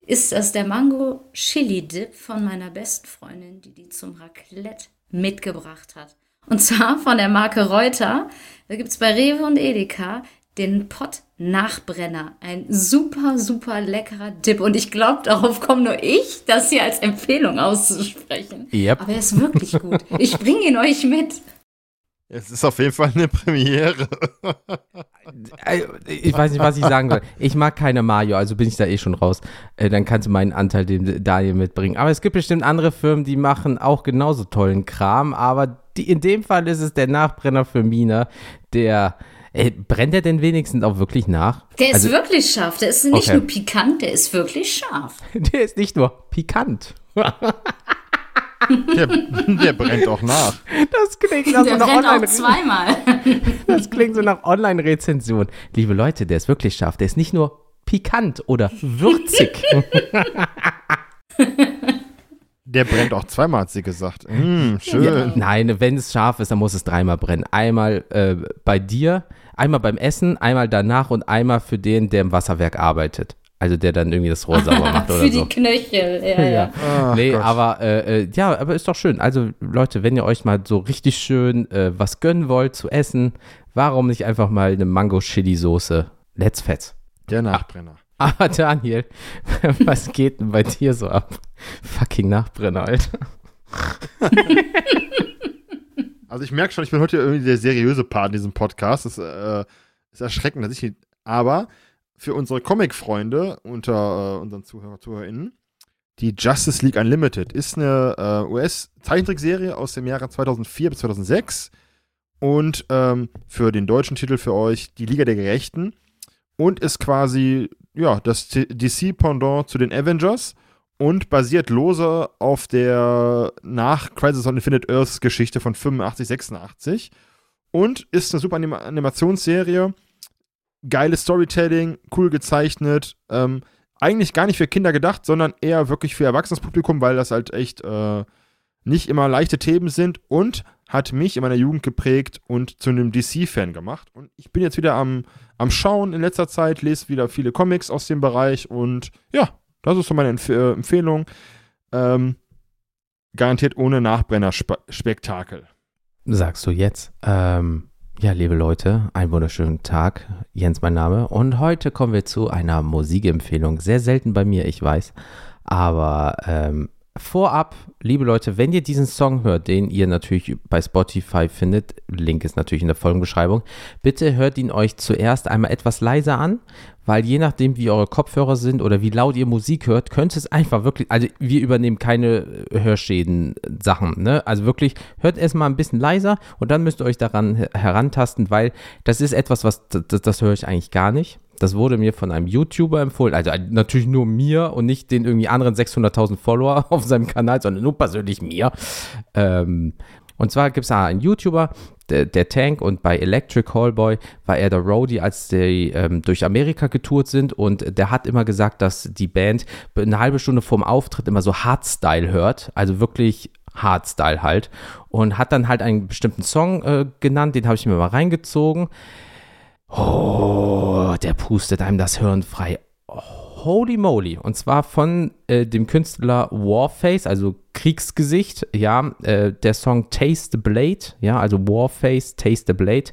ist das der Mango Chili Dip von meiner besten Freundin, die die zum Raclette mitgebracht hat. Und zwar von der Marke Reuter. Da gibt es bei Rewe und Edeka den Pott Nachbrenner. Ein super, super leckerer Dip. Und ich glaube, darauf komme nur ich, das hier als Empfehlung auszusprechen. Yep. Aber er ist wirklich gut. Ich bringe ihn euch mit. Es ist auf jeden Fall eine Premiere. Äh, Ich weiß nicht, was ich sagen soll. Ich mag keine Mario, also bin ich da eh schon raus. Äh, Dann kannst du meinen Anteil dem Daniel mitbringen. Aber es gibt bestimmt andere Firmen, die machen auch genauso tollen Kram. Aber die, in dem Fall ist es der Nachbrenner für Mina, der. Ey, brennt er denn wenigstens auch wirklich nach? Der ist Also- wirklich scharf. Der ist nicht Okay. nur pikant, der ist wirklich scharf. <laughs> Der ist nicht nur pikant. <laughs> Der, der brennt auch nach. Das klingt nach so Der einer brennt auch zweimal. <laughs> Das klingt so nach Online-Rezension. Liebe Leute, der ist wirklich scharf. Der ist nicht nur pikant oder würzig. Der brennt auch zweimal, hat sie gesagt. Mm, schön. Nein, wenn es scharf ist, dann muss es dreimal brennen. Einmal äh, bei dir, einmal beim Essen, einmal danach und einmal für den, der im Wasserwerk arbeitet. Also der dann irgendwie das Rohr <laughs> sauber macht oder Für so. die Knöchel. Ja, <laughs> ja. Ja. Ach nee, Gott. aber äh, äh, ja, aber ist doch schön. Also Leute, wenn ihr euch mal so richtig schön äh, was gönnen wollt zu essen, warum nicht einfach mal eine Mango-Chili-Soße? Let's fetz. Der Nachbrenner. Aber <laughs> Daniel, was geht denn bei dir so ab? Fucking Nachbrenner, Alter. Also ich merke schon, ich bin heute irgendwie der seriöse Part in diesem Podcast. Das äh, ist erschreckend, dass ich hier, aber für unsere Comic-Freunde unter äh, unseren Zuhörer, ZuhörerInnen, die Justice League Unlimited ist eine äh, US-Zeichentrickserie aus dem Jahre 2004 bis 2006 und ähm, für den deutschen Titel für euch die Liga der Gerechten. Und ist quasi ja das DC-Pendant zu den Avengers und basiert lose auf der nach Crisis on Infinite Earths Geschichte von 85, 86 und ist eine super Anima Animationsserie. Geiles Storytelling, cool gezeichnet. Ähm, eigentlich gar nicht für Kinder gedacht, sondern eher wirklich für erwachsenes Publikum, weil das halt echt äh, nicht immer leichte Themen sind und hat mich in meiner Jugend geprägt und zu einem DC-Fan gemacht. Und ich bin jetzt wieder am, am Schauen in letzter Zeit, lese wieder viele Comics aus dem Bereich und ja, das ist so meine Empf äh, Empfehlung. Ähm, garantiert ohne Nachbrenner-Spektakel. Sagst du jetzt? Ähm, ja, liebe Leute, einen wunderschönen Tag. Jens, mein Name. Und heute kommen wir zu einer Musikempfehlung. Sehr selten bei mir, ich weiß. Aber ähm, vorab, liebe Leute, wenn ihr diesen Song hört, den ihr natürlich bei Spotify findet, Link ist natürlich in der Folgenbeschreibung, bitte hört ihn euch zuerst einmal etwas leiser an, weil je nachdem, wie eure Kopfhörer sind oder wie laut ihr Musik hört, könnte es einfach wirklich, also wir übernehmen keine Hörschäden-Sachen, ne? Also wirklich, hört erstmal ein bisschen leiser und dann müsst ihr euch daran her- herantasten, weil das ist etwas, was, das, das höre ich eigentlich gar nicht. Das wurde mir von einem YouTuber empfohlen, also natürlich nur mir und nicht den irgendwie anderen 600.000 Follower <laughs> auf seinem Kanal, sondern nur persönlich mir. Ähm, und zwar gibt es da einen YouTuber, der, der Tank, und bei Electric Callboy war er der Roadie, als die ähm, durch Amerika getourt sind. Und der hat immer gesagt, dass die Band eine halbe Stunde vorm Auftritt immer so Hardstyle hört, also wirklich Hardstyle halt. Und hat dann halt einen bestimmten Song äh, genannt, den habe ich mir mal reingezogen. Oh, der pustet einem das Hirn frei. Holy moly. Und zwar von äh, dem Künstler Warface, also Kriegsgesicht, ja, äh, der Song Taste the Blade, ja, also Warface, Taste the Blade.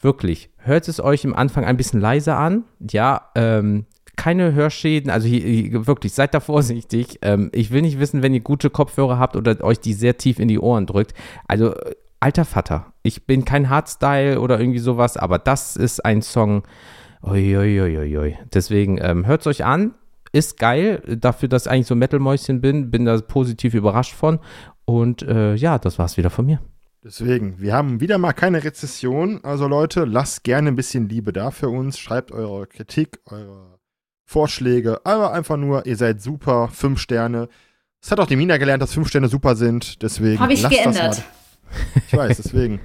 Wirklich, hört es euch im Anfang ein bisschen leiser an, ja, ähm, keine Hörschäden. Also hier, hier, wirklich, seid da vorsichtig. Ähm, ich will nicht wissen, wenn ihr gute Kopfhörer habt oder euch die sehr tief in die Ohren drückt. Also, alter Vater, ich bin kein Hardstyle oder irgendwie sowas, aber das ist ein Song. Uiuiuiui. Deswegen ähm, hört es euch an. Ist geil, dafür, dass ich eigentlich so Metal-Mäuschen bin, bin da positiv überrascht von. Und äh, ja, das war's wieder von mir. Deswegen, wir haben wieder mal keine Rezession. Also Leute, lasst gerne ein bisschen Liebe da für uns. Schreibt eure Kritik, eure Vorschläge. Aber einfach nur, ihr seid super. Fünf Sterne. Es hat auch die Mina gelernt, dass fünf Sterne super sind. Deswegen. Habe ich lasst geändert. Ich weiß, deswegen.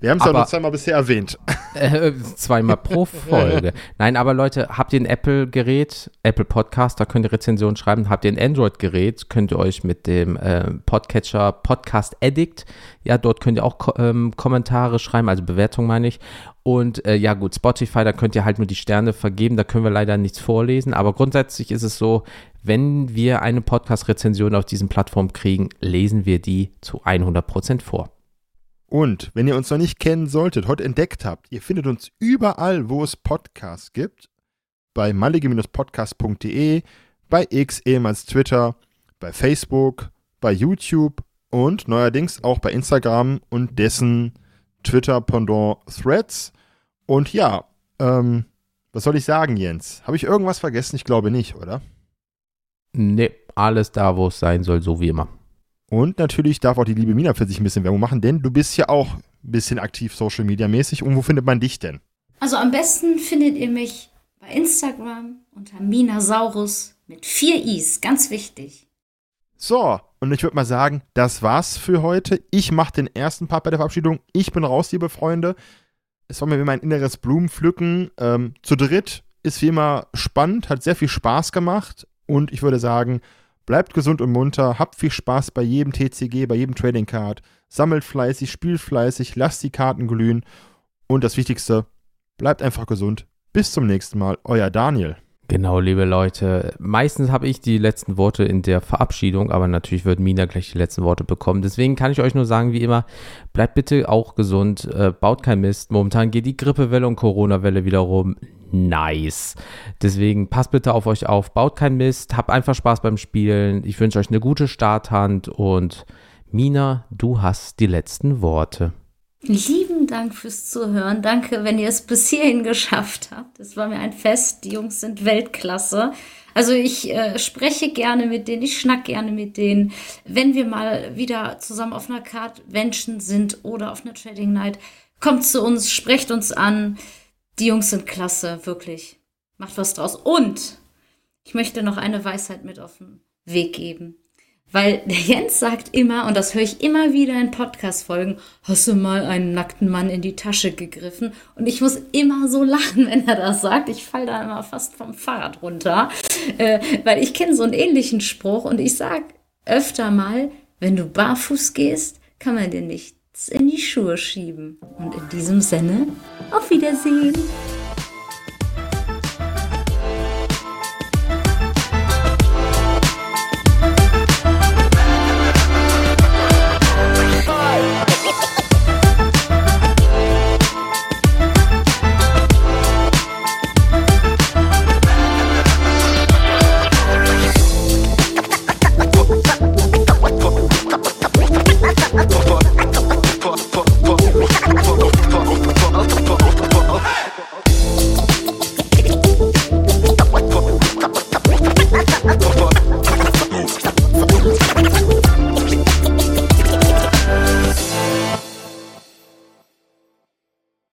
Wir haben es ja Aber- nur zweimal bisher erwähnt. Äh, zweimal pro Folge. Nein, aber Leute, habt ihr ein Apple-Gerät, Apple Podcast, da könnt ihr Rezensionen schreiben. Habt ihr ein Android-Gerät, könnt ihr euch mit dem äh, Podcatcher Podcast Addict, ja, dort könnt ihr auch ko ähm, Kommentare schreiben, also Bewertungen meine ich. Und äh, ja gut, Spotify, da könnt ihr halt nur die Sterne vergeben, da können wir leider nichts vorlesen. Aber grundsätzlich ist es so, wenn wir eine Podcast-Rezension auf diesen Plattformen kriegen, lesen wir die zu 100% vor. Und wenn ihr uns noch nicht kennen solltet, heute entdeckt habt, ihr findet uns überall, wo es Podcasts gibt. Bei mallige-podcast.de, bei X, ehemals Twitter, bei Facebook, bei YouTube und neuerdings auch bei Instagram und dessen Twitter-Pendant Threads. Und ja, ähm, was soll ich sagen, Jens? Habe ich irgendwas vergessen? Ich glaube nicht, oder? Ne, alles da, wo es sein soll, so wie immer. Und natürlich darf auch die liebe Mina für sich ein bisschen Werbung machen, denn du bist ja auch ein bisschen aktiv Social Media mäßig. Und wo findet man dich denn? Also am besten findet ihr mich bei Instagram unter Minasaurus mit vier Is, ganz wichtig. So, und ich würde mal sagen, das war's für heute. Ich mache den ersten Part bei der Verabschiedung. Ich bin raus, liebe Freunde. Es war mir wie mein inneres Blumenpflücken. Ähm, zu dritt ist wie immer spannend, hat sehr viel Spaß gemacht. Und ich würde sagen, bleibt gesund und munter, habt viel Spaß bei jedem TCG, bei jedem Trading Card. Sammelt fleißig, spielt fleißig, lasst die Karten glühen. Und das Wichtigste, bleibt einfach gesund. Bis zum nächsten Mal, euer Daniel. Genau, liebe Leute. Meistens habe ich die letzten Worte in der Verabschiedung, aber natürlich wird Mina gleich die letzten Worte bekommen. Deswegen kann ich euch nur sagen, wie immer, bleibt bitte auch gesund, äh, baut kein Mist. Momentan geht die Grippewelle und Corona-Welle wieder rum. Nice. Deswegen passt bitte auf euch auf, baut kein Mist, habt einfach Spaß beim Spielen. Ich wünsche euch eine gute Starthand und Mina, du hast die letzten Worte. Lieben Dank fürs Zuhören. Danke, wenn ihr es bis hierhin geschafft habt. Es war mir ein Fest. Die Jungs sind Weltklasse. Also ich äh, spreche gerne mit denen, ich schnack gerne mit denen. Wenn wir mal wieder zusammen auf einer Card-Vention sind oder auf einer Trading Night, kommt zu uns, sprecht uns an. Die Jungs sind klasse, wirklich. Macht was draus. Und ich möchte noch eine Weisheit mit auf den Weg geben. Weil <laughs> der Jens sagt immer, und das höre ich immer wieder in Podcast-Folgen, hast du mal einen nackten Mann in die Tasche gegriffen? Und ich muss immer so lachen, <laughs> wenn er das sagt. Ich falle da immer fast vom Fahrrad runter. <laughs> Äh, weil ich kenne so einen ähnlichen Spruch und ich sag öfter mal, wenn du barfuß gehst, kann man dir in die Schuhe schieben. Und in diesem Sinne, auf Wiedersehen.